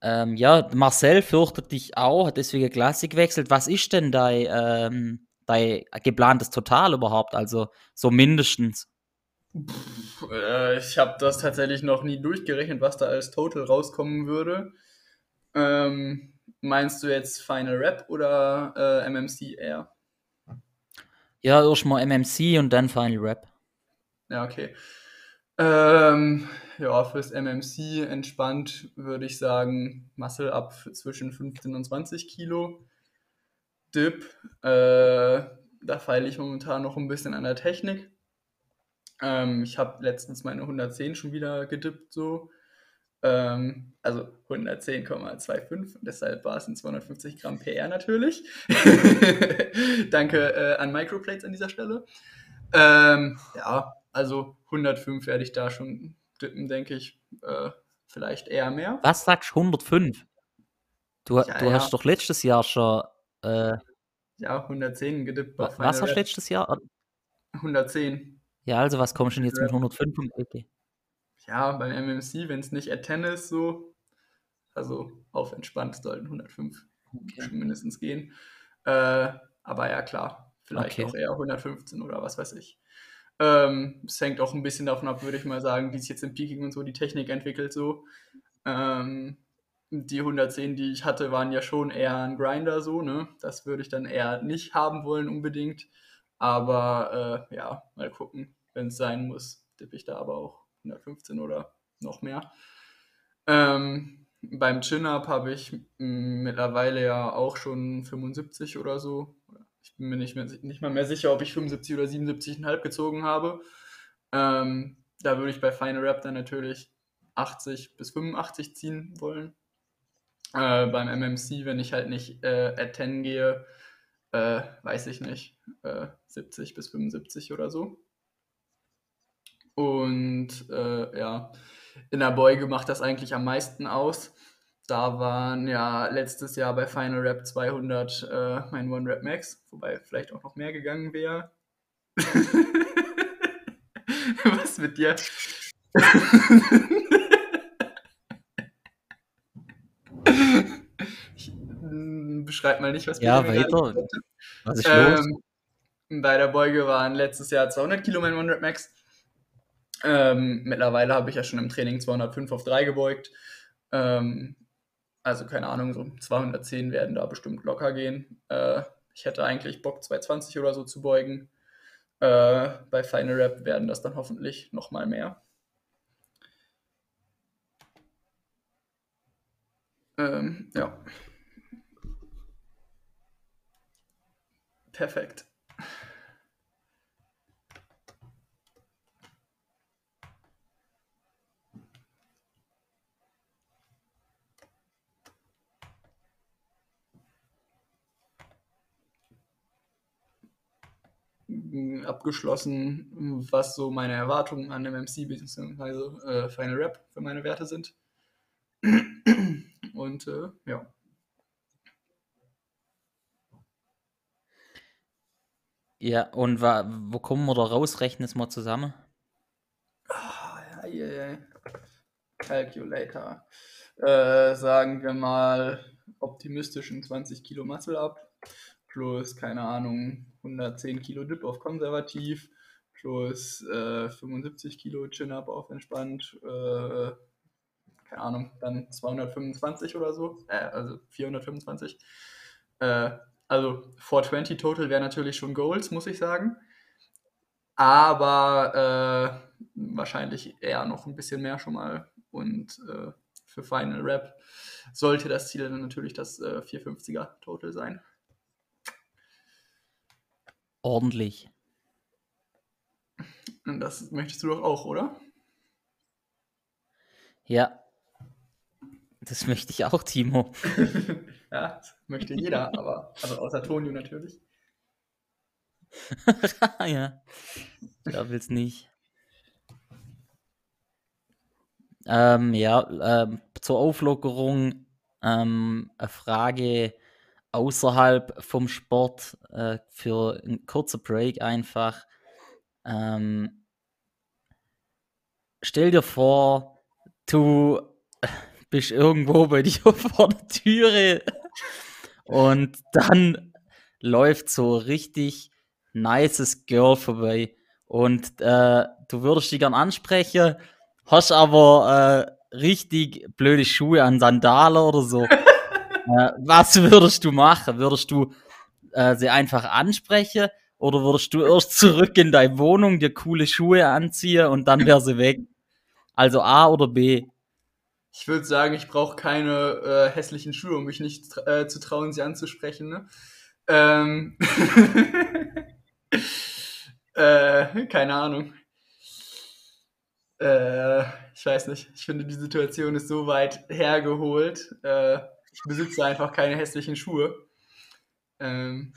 Ähm, ja, Marcel fürchtet dich auch, hat deswegen Klasse gewechselt. Was ist denn dein, ähm, dein geplantes Total überhaupt? Also so mindestens. Pff, äh, ich habe das tatsächlich noch nie durchgerechnet, was da als Total rauskommen würde. Ähm, meinst du jetzt Final Rap oder äh, MMC eher? Ja, erstmal MMC und dann Final Rap. Ja, okay. Ähm, ja, fürs MMC entspannt würde ich sagen, Muscle Up für zwischen 15 und 20 Kilo. Dip, äh, da feile ich momentan noch ein bisschen an der Technik. Ähm, ich habe letztens meine 110 schon wieder gedippt, so. Ähm, also 110,25, deshalb war es in 250 Gramm PR natürlich. [laughs] Danke äh, an Microplates an dieser Stelle. Ähm, ja, also 105 werde ich da schon dippen, denke ich. Äh, vielleicht eher mehr. Was sagst du, 105? Du, Ja, du ja. hast doch letztes Jahr schon. Äh, Ja, 110 gedippt wa- was hast du letztes Jahr? 110. Ja, also was kommst du denn jetzt mit 105 um die Ecke? Ja, beim MMC, wenn es nicht at 10 ist, so. Also auf entspannt sollten 105 Okay. mindestens gehen. Äh, aber ja, klar, vielleicht Okay. auch eher 115 oder was weiß ich. Ähm, es hängt auch ein bisschen davon ab, würde ich mal sagen, wie sich jetzt im Peaking und so die Technik entwickelt, so. Ähm, die 110, die ich hatte, waren ja schon eher ein Grinder so, ne? Das würde ich dann eher nicht haben wollen unbedingt. Aber äh, ja, mal gucken. Wenn es sein muss, tippe ich da aber auch 115 oder noch mehr. Ähm, beim Chin-Up habe ich mittlerweile ja auch schon 75 oder so. Ich bin mir nicht, mehr, nicht mal mehr sicher, ob ich 75 oder 77,5 gezogen habe. Ähm, da würde ich bei Final Rap dann natürlich 80 bis 85 ziehen wollen. Äh, beim MMC, wenn ich halt nicht äh, at 10 gehe, äh, weiß ich nicht, 70 äh, bis 75 oder so. Und äh, ja, in der Beuge macht das eigentlich am meisten aus. Da waren ja letztes Jahr bei Final Rap 200 äh, mein One Rap Max, wobei vielleicht auch noch mehr gegangen wäre. [laughs] Was mit dir? [laughs] beschreib mal nicht, was Ja, weiter. Was ist ähm, Bei der Beuge waren letztes Jahr 200 Kilo mein One Rep Max. Ähm, mittlerweile habe ich ja schon im Training 205 auf 3 gebeugt. Ähm, also keine Ahnung, so 210 werden da bestimmt locker gehen. Äh, ich hätte eigentlich Bock 220 oder so zu beugen. Äh, bei Final Rap werden das dann hoffentlich nochmal mehr. Ähm, ja. Perfekt. abgeschlossen, was so meine Erwartungen an MC bzw. Äh, Final Rap für meine Werte sind. [clears throat] Und äh, ja. Ja, und wa wo kommen wir da raus? Rechnen es mal zusammen. Ah, ja, ja, ja. Calculator. Äh, sagen wir mal optimistischen 20 Kilo Muscle ab, plus, keine Ahnung, 110 Kilo Dip auf konservativ, plus äh, 75 Kilo Chin-Up auf entspannt, äh, keine Ahnung, dann 225 oder so, äh, also 425. Äh, also 420 Total wäre natürlich schon Goals, muss ich sagen. Aber äh, wahrscheinlich eher noch ein bisschen mehr schon mal. Und äh, für Final Rap sollte das Ziel dann natürlich das äh, 450er Total sein. Ordentlich. Und das möchtest du doch auch, oder? Ja. Das möchte ich auch, Timo. [laughs] ja, das möchte jeder, [laughs] aber also außer Tonio natürlich. [laughs] ja, da will's nicht. Ähm, ja, ähm, zur Auflockerung ähm, eine Frage außerhalb vom Sport äh, für einen kurzen Break einfach. Ähm, stell dir vor, du [laughs] bist irgendwo bei dir vor der Türe und dann läuft so richtig nices Girl vorbei und äh, du würdest die gern ansprechen, hast aber äh, richtig blöde Schuhe an Sandalen oder so. [laughs] äh, was würdest du machen? Würdest du äh, sie einfach ansprechen oder würdest du erst zurück in deine Wohnung, dir coole Schuhe anziehen und dann wäre sie weg? Also A oder B? Ich würde sagen, ich brauche keine äh, hässlichen Schuhe, um mich nicht äh, zu trauen, sie anzusprechen. Ne? Ähm [laughs] äh, keine Ahnung. Äh, ich weiß nicht. Ich finde, die Situation ist so weit hergeholt. Äh, ich besitze einfach keine hässlichen Schuhe. Ähm.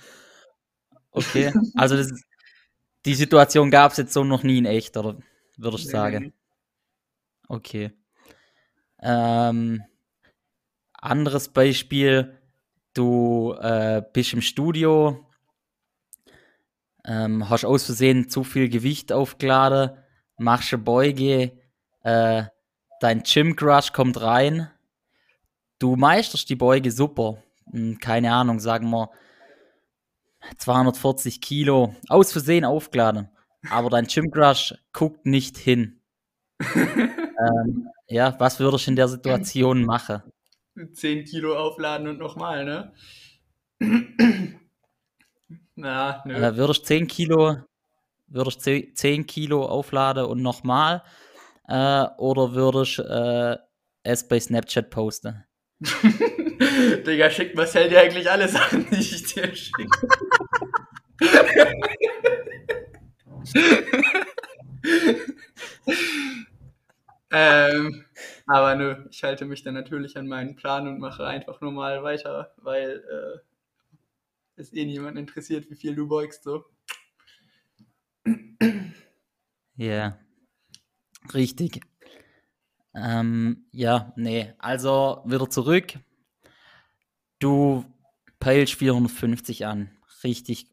Okay, also das, die Situation gab es jetzt so noch nie in echt, oder würde ich sagen? Okay. Ähm, anderes Beispiel, du äh, bist im Studio, ähm, hast aus Versehen zu viel Gewicht aufgeladen, machst eine Beuge, äh, dein Gym Crush kommt rein, du meisterst die Beuge super, hm, keine Ahnung, sagen wir 240 Kilo, aus Versehen aufgeladen, aber dein Gym Crush guckt nicht hin. [laughs] ähm, ja, was würdest du in der Situation machen? 10 Kilo aufladen und nochmal, ne? Na, nö. Äh, würdest 10 Kilo, würdest 10 Kilo aufladen und nochmal? Äh, oder würdest äh, es bei Snapchat posten? [laughs] Digga, schickt Marcel dir eigentlich alle Sachen, die ich dir schicke. [laughs] [laughs] ähm, aber nö, ich halte mich dann natürlich an meinen Plan und mache einfach normal weiter, weil äh, es eh niemand interessiert, wie viel du beugst, so. Ja, richtig. Ähm, ja, nee, also wieder zurück. Du peilst 450 an. Richtig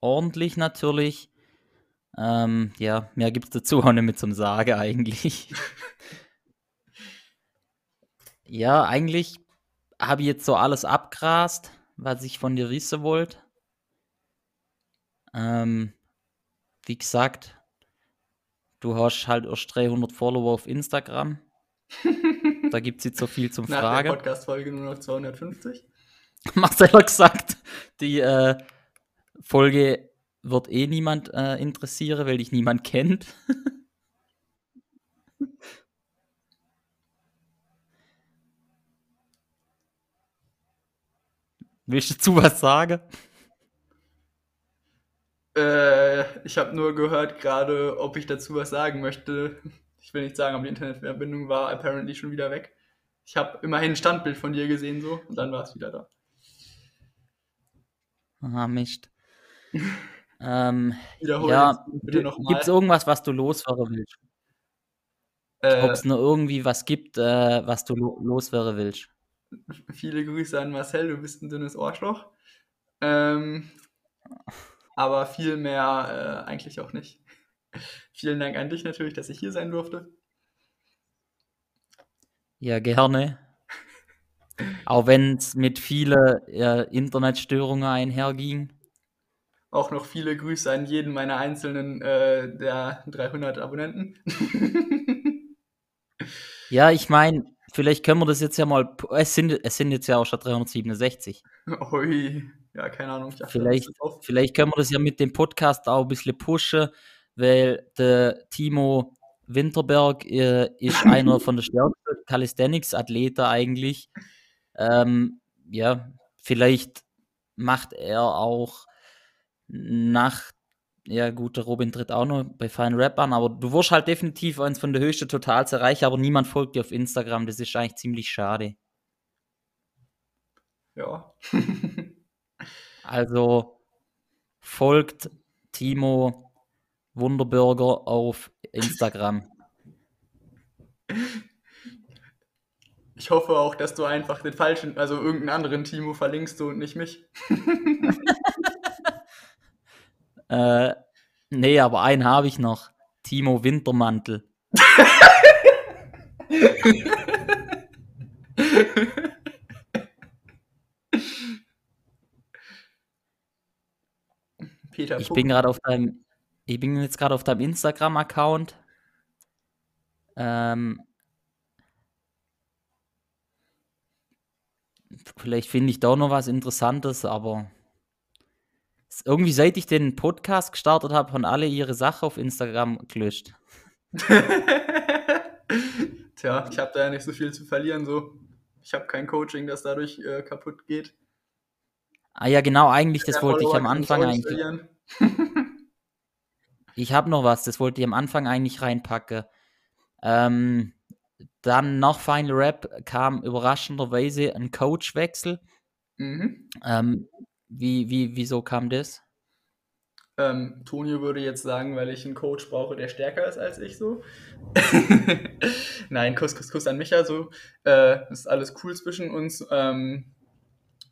ordentlich natürlich. Ähm, ja, mehr gibt es dazu auch nicht mehr zum Sagen eigentlich. [laughs] ja, eigentlich habe ich jetzt so alles abgrast, was ich von dir wissen wollte. Ähm, wie gesagt, du hast halt erst 300 Follower auf Instagram. da [laughs] gibt es jetzt so viel zum Nach Fragen. der Podcast-Folge nur noch 250. Marcel hat gesagt, die äh, Folge wird eh niemand äh, interessieren, weil dich niemand kennt. [laughs] Willst du dazu was sagen? Äh, ich habe nur gehört gerade, ob ich dazu was sagen möchte. Ich will nicht sagen, aber die Internetverbindung war apparently schon wieder weg. Ich habe immerhin ein Standbild von dir gesehen so und dann war es wieder da. Ah, Mist. [laughs] ähm, Wiederhol ja, jetzt bitte nochmal. gibt es irgendwas, was du loswerden willst? Ob Äh, es nur irgendwie was gibt, äh, was du lo loswerden willst? [laughs] viele Grüße an Marcel, du bist ein dünnes Ohrschloch. Ähm, aber viel mehr äh, eigentlich auch nicht. [laughs] Vielen Dank an dich natürlich, dass ich hier sein durfte. Ja, gerne. [laughs] Auch wenn es mit vielen Internetstörungen einherging. Auch noch viele Grüße an jeden meiner einzelnen äh, der 300 Abonnenten. [laughs] Ja, ich meine, vielleicht können wir das jetzt ja mal. Es sind, es sind jetzt ja auch schon 367. Ui, ja, keine Ahnung. Dachte, Vielleicht, vielleicht können wir das ja mit dem Podcast auch ein bisschen pushen, weil der Timo Winterberg äh, ist [laughs] einer von der stärksten Calisthenics-Athleten eigentlich. Ähm, ja, vielleicht macht er auch nach, ja gut, der Robin tritt auch noch bei Fine Rap an, aber du wirst halt definitiv eins von der höchsten Totals erreichen, aber niemand folgt dir auf Instagram, das ist eigentlich ziemlich schade. Ja. [laughs] Also folgt Timo Wunderburger auf Instagram. [laughs] Ich hoffe auch, dass du einfach den falschen, also irgendeinen anderen Timo verlinkst du und nicht mich. [laughs] Äh, nee, aber einen habe ich noch. Timo Wintermantel. [laughs] Peter Ich bin gerade auf deinem, ich bin jetzt gerade auf deinem Instagram-Account. Ähm, vielleicht finde ich da noch was Interessantes, aber irgendwie seit ich den Podcast gestartet habe, haben alle ihre Sachen auf Instagram gelöscht. [laughs] Tja, ich habe da ja nicht so viel zu verlieren. So. Ich habe kein Coaching, das dadurch äh, kaputt geht. Ah ja, genau, eigentlich, das wollte ich am Anfang eigentlich. [laughs] Ich habe noch was, das wollte ich am Anfang eigentlich reinpacken. Ähm, dann nach Final Rap kam überraschenderweise ein Coachwechsel. Mhm. Ähm, wie, wie, wieso kam das? Ähm, Tonio würde jetzt sagen, weil ich einen Coach brauche, der stärker ist als ich so. [laughs] Nein, Kuss, Kuss, Kuss an Micha so. Äh, ist alles cool zwischen uns. Ähm,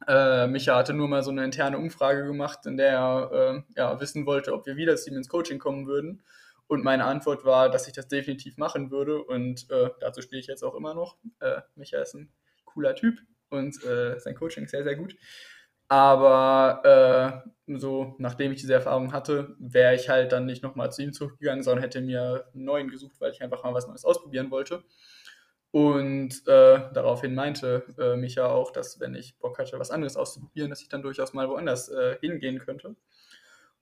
äh, Micha hatte nur mal so eine interne Umfrage gemacht, in der er äh, ja, wissen wollte, ob wir wieder als Team ins Coaching kommen würden. Und meine Antwort war, dass ich das definitiv machen würde. Und äh, dazu stehe ich jetzt auch immer noch. Äh, Micha ist ein cooler Typ und äh, sein Coaching ist sehr, sehr gut. Aber äh, so, nachdem ich diese Erfahrung hatte, wäre ich halt dann nicht nochmal zu ihm zurückgegangen, sondern hätte mir einen neuen gesucht, weil ich einfach mal was Neues ausprobieren wollte. Und äh, daraufhin meinte äh, Micha auch, dass wenn ich Bock hatte, was anderes auszuprobieren, dass ich dann durchaus mal woanders äh, hingehen könnte.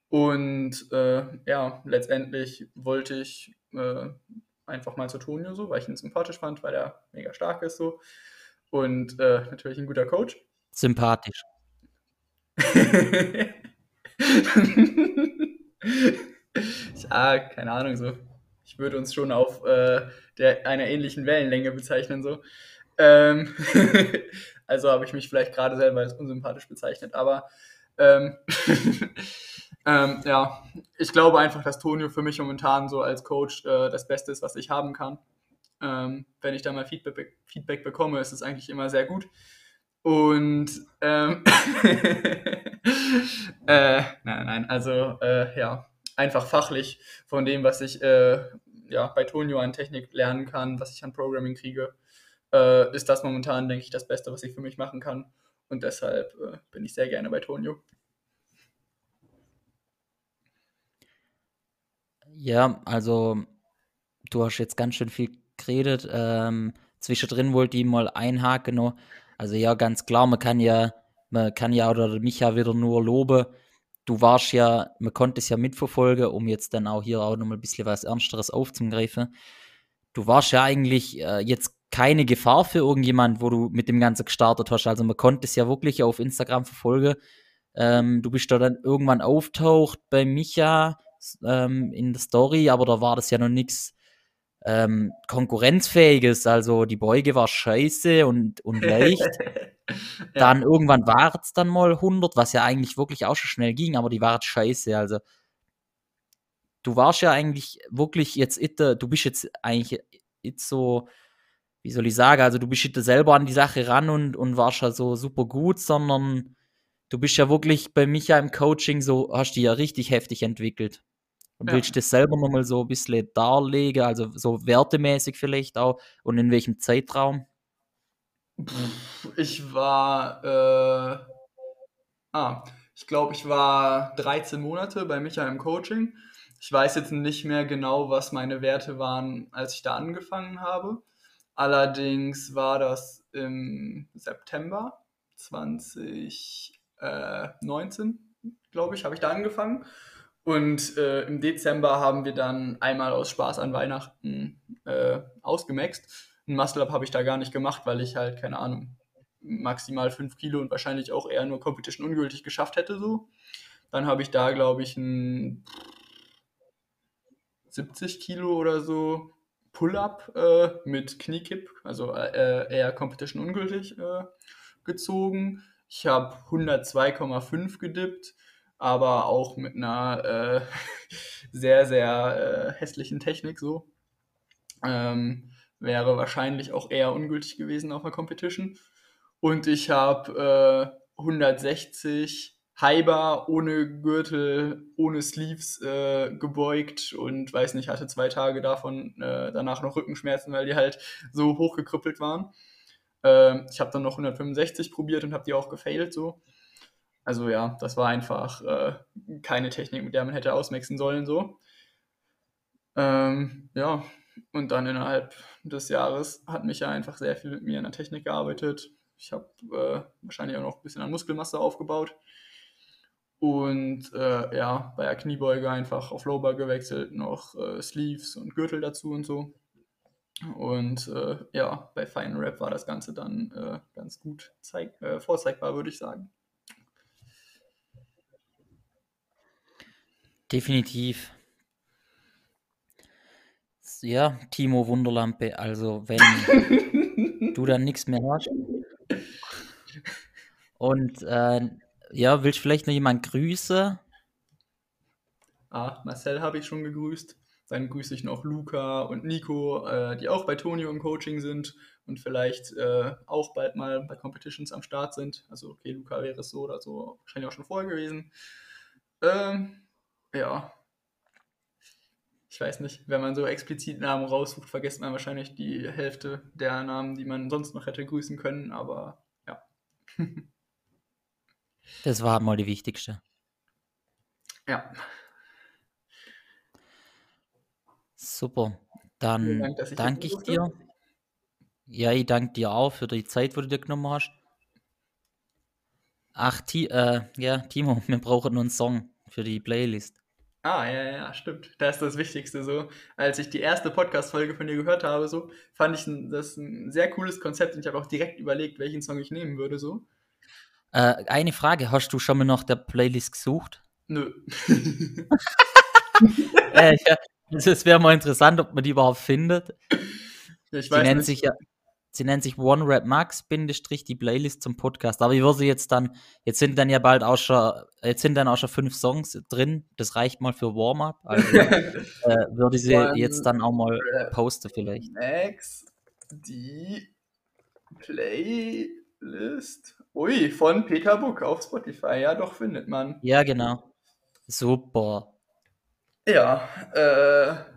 Und äh, ja, letztendlich wollte ich äh, einfach mal zu Tonio so, weil ich ihn sympathisch fand, weil er mega stark ist so. Und äh, natürlich ein guter Coach. Sympathisch. Ja, keine Ahnung, so. Ich würde uns schon auf äh, der, einer ähnlichen Wellenlänge bezeichnen, so. Ähm [laughs] also habe ich mich vielleicht gerade selber als unsympathisch bezeichnet, aber ähm, [laughs] ähm, ja, ich glaube einfach, dass Tonio für mich momentan so als Coach äh, das Beste ist, was ich haben kann. Ähm, wenn ich da mal Feedback, Feedback bekomme, ist es eigentlich immer sehr gut. Und ähm, [laughs] äh, nein, nein, also äh, ja, einfach fachlich von dem, was ich äh, ja, bei Tonio an Technik lernen kann, was ich an Programming kriege, äh, ist das momentan, denke ich, das Beste, was ich für mich machen kann. Und deshalb äh, bin ich sehr gerne bei Tonio. Ja, also du hast jetzt ganz schön viel geredet. Ähm, zwischendrin wollte ich mal einhaken noch. Also ja, ganz klar, man kann ja, man kann ja oder mich ja wieder nur loben. Du warst ja, man konnte es ja mitverfolgen, um jetzt dann auch hier auch nochmal ein bisschen was Ernsteres aufzugreifen. Du warst ja eigentlich äh, jetzt keine Gefahr für irgendjemand, wo du mit dem Ganzen gestartet hast. Also man konnte es ja wirklich auf Instagram verfolgen. Ähm, du bist da dann irgendwann auftaucht bei Micha ähm, in der Story, aber da war das ja noch nichts ähm, konkurrenzfähiges. Also die Beuge war scheiße und, und leicht. [laughs] ja. Dann irgendwann war es dann mal 100, was ja eigentlich wirklich auch schon schnell ging, aber die war scheiße. Also du warst ja eigentlich wirklich jetzt, du bist jetzt eigentlich jetzt so, wie soll ich sagen, also du bist jetzt selber an die Sache ran und, und warst ja so super gut, sondern du bist ja wirklich bei Micha im Coaching so, hast dich ja richtig heftig entwickelt. Und ja. willst du das selber nochmal so ein bisschen darlegen, also so wertemäßig vielleicht auch und in welchem Zeitraum? Ich war, äh, ah, ich glaube, ich war 13 Monate bei Micha im Coaching. Ich weiß jetzt nicht mehr genau, was meine Werte waren, als ich da angefangen habe. Allerdings war das im September 2019, glaube ich, habe ich da angefangen. Und äh, im Dezember haben wir dann einmal aus Spaß an Weihnachten äh, ausgemaxt. Ein Muscle-Up habe ich da gar nicht gemacht, weil ich halt, keine Ahnung, maximal 5 Kilo und wahrscheinlich auch eher nur Competition ungültig geschafft hätte so. Dann habe ich da, glaube ich, ein 70 Kilo oder so Pull-Up äh, mit Kniekipp, also äh, eher Competition ungültig äh, gezogen. Ich habe 102,5 gedippt aber auch mit einer äh, [laughs] sehr, sehr äh, hässlichen Technik so. Ähm, wäre wahrscheinlich auch eher ungültig gewesen auf einer Competition. Und ich habe äh, 160 Hyper ohne Gürtel, ohne Sleeves äh, gebeugt und weiß nicht, hatte zwei Tage davon äh, danach noch Rückenschmerzen, weil die halt so hochgekrüppelt waren. Äh, ich habe dann noch 165 probiert und habe die auch gefailt so. Also ja, das war einfach äh, keine Technik, mit der man hätte ausmaxen sollen so. Ähm, ja, und dann innerhalb des Jahres hat mich ja einfach sehr viel mit mir in der Technik gearbeitet. Ich habe äh, wahrscheinlich auch noch ein bisschen an Muskelmasse aufgebaut. Und äh, ja, bei der Kniebeuge einfach auf Lowbar gewechselt, noch äh, Sleeves und Gürtel dazu und so. Und äh, ja, bei Final Rap war das Ganze dann äh, ganz gut zeig, vorzeigbar, würde ich sagen. Definitiv. Ja, Timo Wunderlampe, also wenn du dann nichts mehr hast und äh, ja, willst du vielleicht noch jemand grüßen? Ah, Marcel habe ich schon gegrüßt. Dann grüße ich noch Luca und Nico, äh, die auch bei Tonio im Coaching sind und vielleicht äh, auch bald mal bei Competitions am Start sind. Also, okay, Luca wäre es so oder so wahrscheinlich auch schon vorher gewesen. Ähm, ja. Ich weiß nicht, wenn man so explizit Namen raussucht, vergisst man wahrscheinlich die Hälfte der Namen, die man sonst noch hätte grüßen können, aber ja. [laughs] das war mal die wichtigste. Ja. Super. Dann Dank, danke ich dir. Ja, ich danke dir auch für die Zeit, die du dir genommen hast. Ach, Ti äh, ja, Timo, [laughs] wir brauchen nur einen Song für die Playlist. Ah, ja, ja, stimmt. Das ist das Wichtigste so. Als ich die erste Podcast-Folge von dir gehört habe, so, fand ich das ein sehr cooles Konzept und ich habe auch direkt überlegt, welchen Song ich nehmen würde, so. Äh, eine Frage, hast du schon mal nach der Playlist gesucht? Nö. [laughs] äh, ja, es wäre mal interessant, ob man die überhaupt findet. Ja, ich Sie weiß nennt nicht. sich ja, sie nennt sich One Rap Max, Bindestrich, die Playlist zum Podcast. Aber ich würde jetzt dann, jetzt sind dann ja bald auch schon, jetzt sind dann auch schon fünf Songs drin. Das reicht mal für Warm-up. Also [laughs] äh, würde sie One jetzt dann auch mal posten vielleicht. Max, die Playlist. Ui, von Peter Buck auf Spotify. Ja, doch, findet man. Ja, genau. Super. Ja, äh,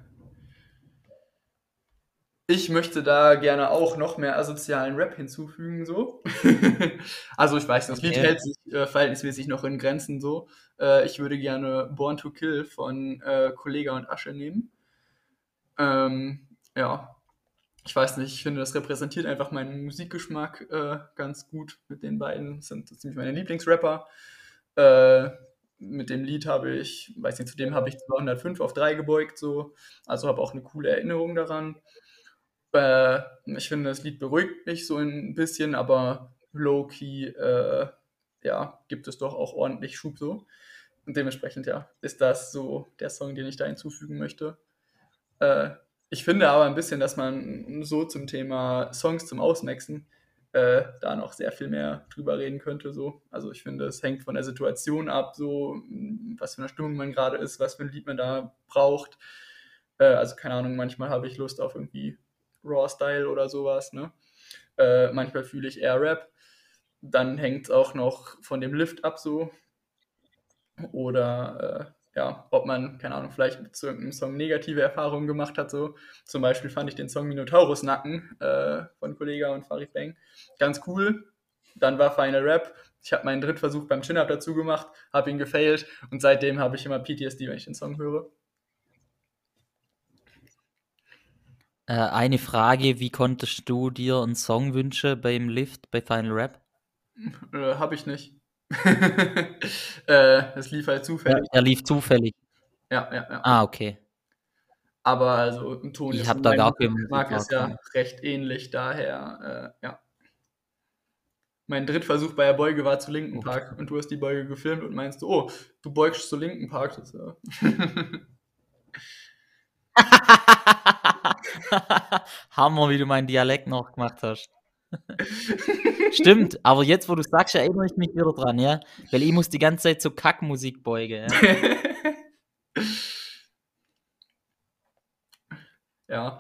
ich möchte da gerne auch noch mehr asozialen Rap hinzufügen, so. [laughs] also ich weiß, das Lied Okay. hält sich äh, verhältnismäßig noch in Grenzen, so. Äh, ich würde gerne Born to Kill von äh, Kollega und Asche nehmen. Ähm, ja, ich weiß nicht, ich finde, das repräsentiert einfach meinen Musikgeschmack äh, ganz gut mit den beiden. Das sind ziemlich meine Lieblingsrapper. Äh, mit dem Lied habe ich, weiß nicht, zu dem habe ich 205 auf 3 gebeugt, so. Also habe auch eine coole Erinnerung daran. Äh, ich finde, das Lied beruhigt mich so ein bisschen, aber low-key, äh, ja, gibt es doch auch ordentlich Schub so. Und dementsprechend, ja, ist das so der Song, den ich da hinzufügen möchte. Äh, ich finde aber ein bisschen, dass man so zum Thema Songs zum Ausmaxen äh, da noch sehr viel mehr drüber reden könnte. So. Also ich finde, es hängt von der Situation ab, so was für eine Stimmung man gerade ist, was für ein Lied man da braucht. Äh, also keine Ahnung, manchmal habe ich Lust auf irgendwie Raw-Style oder sowas. Ne? Äh, manchmal fühle ich eher Rap. Dann hängt es auch noch von dem Lift ab so. Oder äh, ja, ob man, keine Ahnung, vielleicht mit irgendeinem Song negative Erfahrungen gemacht hat. So. Zum Beispiel fand ich den Song Minotaurus Nacken äh, von Kollega und Farid Bang ganz cool. Dann war Final Rap. Ich habe meinen Drittversuch beim Chin-Up dazu gemacht, habe ihn gefailt und seitdem habe ich immer PTSD, wenn ich den Song höre. Äh, eine Frage, wie konntest du dir einen Song wünschen beim Lift bei Final Rap? [laughs] Äh, habe ich nicht. [laughs] äh, es lief halt Ja, zufällig. er lief zufällig. Ja, ja, ja. Ah, okay. Aber also im Ton Ich ist habe da gar Geschmack ist ja recht ähnlich, daher, äh, ja. Mein Drittversuch bei der Beuge war zu Linken Okay. Park und du hast die Beuge gefilmt und meinst, oh, du beugst zu Linken Park. Das, äh [laughs] [laughs] Hammer, wie du meinen Dialekt noch gemacht hast. Stimmt, aber jetzt, wo du sagst, erinnere ich mich wieder dran, ja? Weil ich muss die ganze Zeit so Kackmusik beugen. Ja? [laughs] ja.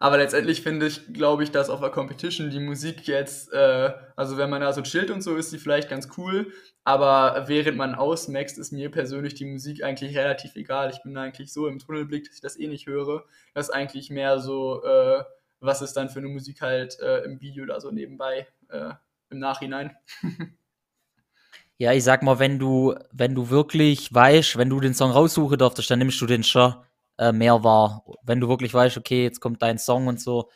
Aber letztendlich finde ich, glaube ich, dass auf der Competition die Musik jetzt, äh, also wenn man da so chillt und so, ist die vielleicht ganz cool. Aber während man ausmaxt, ist mir persönlich die Musik eigentlich relativ egal. Ich bin da eigentlich so im Tunnelblick, dass ich das eh nicht höre. Das ist eigentlich mehr so, äh, was ist dann für eine Musik halt äh, im Video da so nebenbei, äh, im Nachhinein. [laughs] Ja, ich sag mal, wenn du, wenn du wirklich weißt, wenn du den Song raussuchen darfst, dann nimmst du den schon äh, mehr wahr. Wenn du wirklich weißt, okay, jetzt kommt dein Song und so,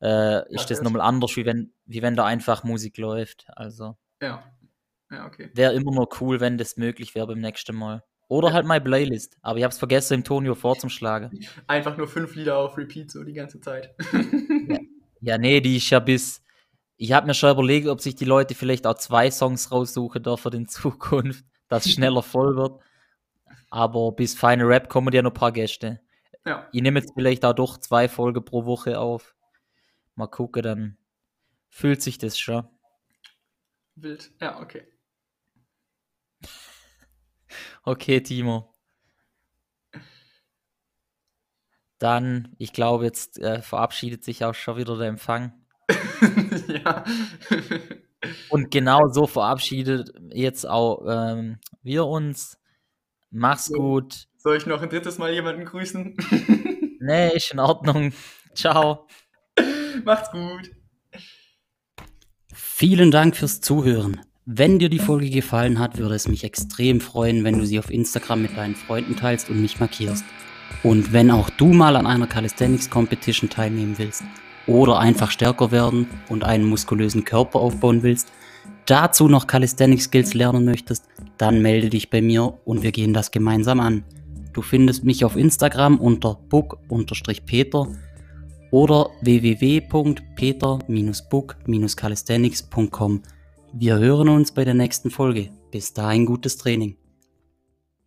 äh, ist das das- nochmal anders, wie wenn, wie wenn da einfach Musik läuft. Also Ja. Ja, okay. wäre immer nur cool, wenn das möglich wäre beim nächsten Mal. Oder halt meine Playlist. Aber ich hab's vergessen, im Tonio vorzuschlagen. [laughs] Einfach nur fünf Lieder auf Repeat so die ganze Zeit. Ja, [laughs] nee, die ist ja bis. Ich habe mir schon überlegt, ob sich die Leute vielleicht auch zwei Songs raussuchen dürfen in Zukunft, [laughs] dass es schneller voll wird. Aber bis Final Rap kommen ja noch ein paar Gäste. ja. Ich nehme jetzt vielleicht auch doch zwei Folgen pro Woche auf. Mal gucken, dann fühlt sich das schon. Wild. Ja, okay. Okay, Timo. Dann, ich glaube, jetzt äh, verabschiedet sich auch schon wieder der Empfang. [laughs] ja. Und genau so verabschiedet jetzt auch ähm, wir uns. Mach's So. gut. Soll ich noch ein drittes Mal jemanden grüßen? [laughs] Nee, ist in Ordnung. Ciao. Macht's gut. Vielen Dank fürs Zuhören. Wenn dir die Folge gefallen hat, würde es mich extrem freuen, wenn du sie auf Instagram mit deinen Freunden teilst und mich markierst. Und wenn auch du mal an einer Calisthenics Competition teilnehmen willst, oder einfach stärker werden und einen muskulösen Körper aufbauen willst, dazu noch Calisthenics Skills lernen möchtest, dann melde dich bei mir und wir gehen das gemeinsam an. Du findest mich auf Instagram unter book-peter oder www.peter-book-calisthenics.com. Wir hören uns bei der nächsten Folge. Bis dahin gutes Training.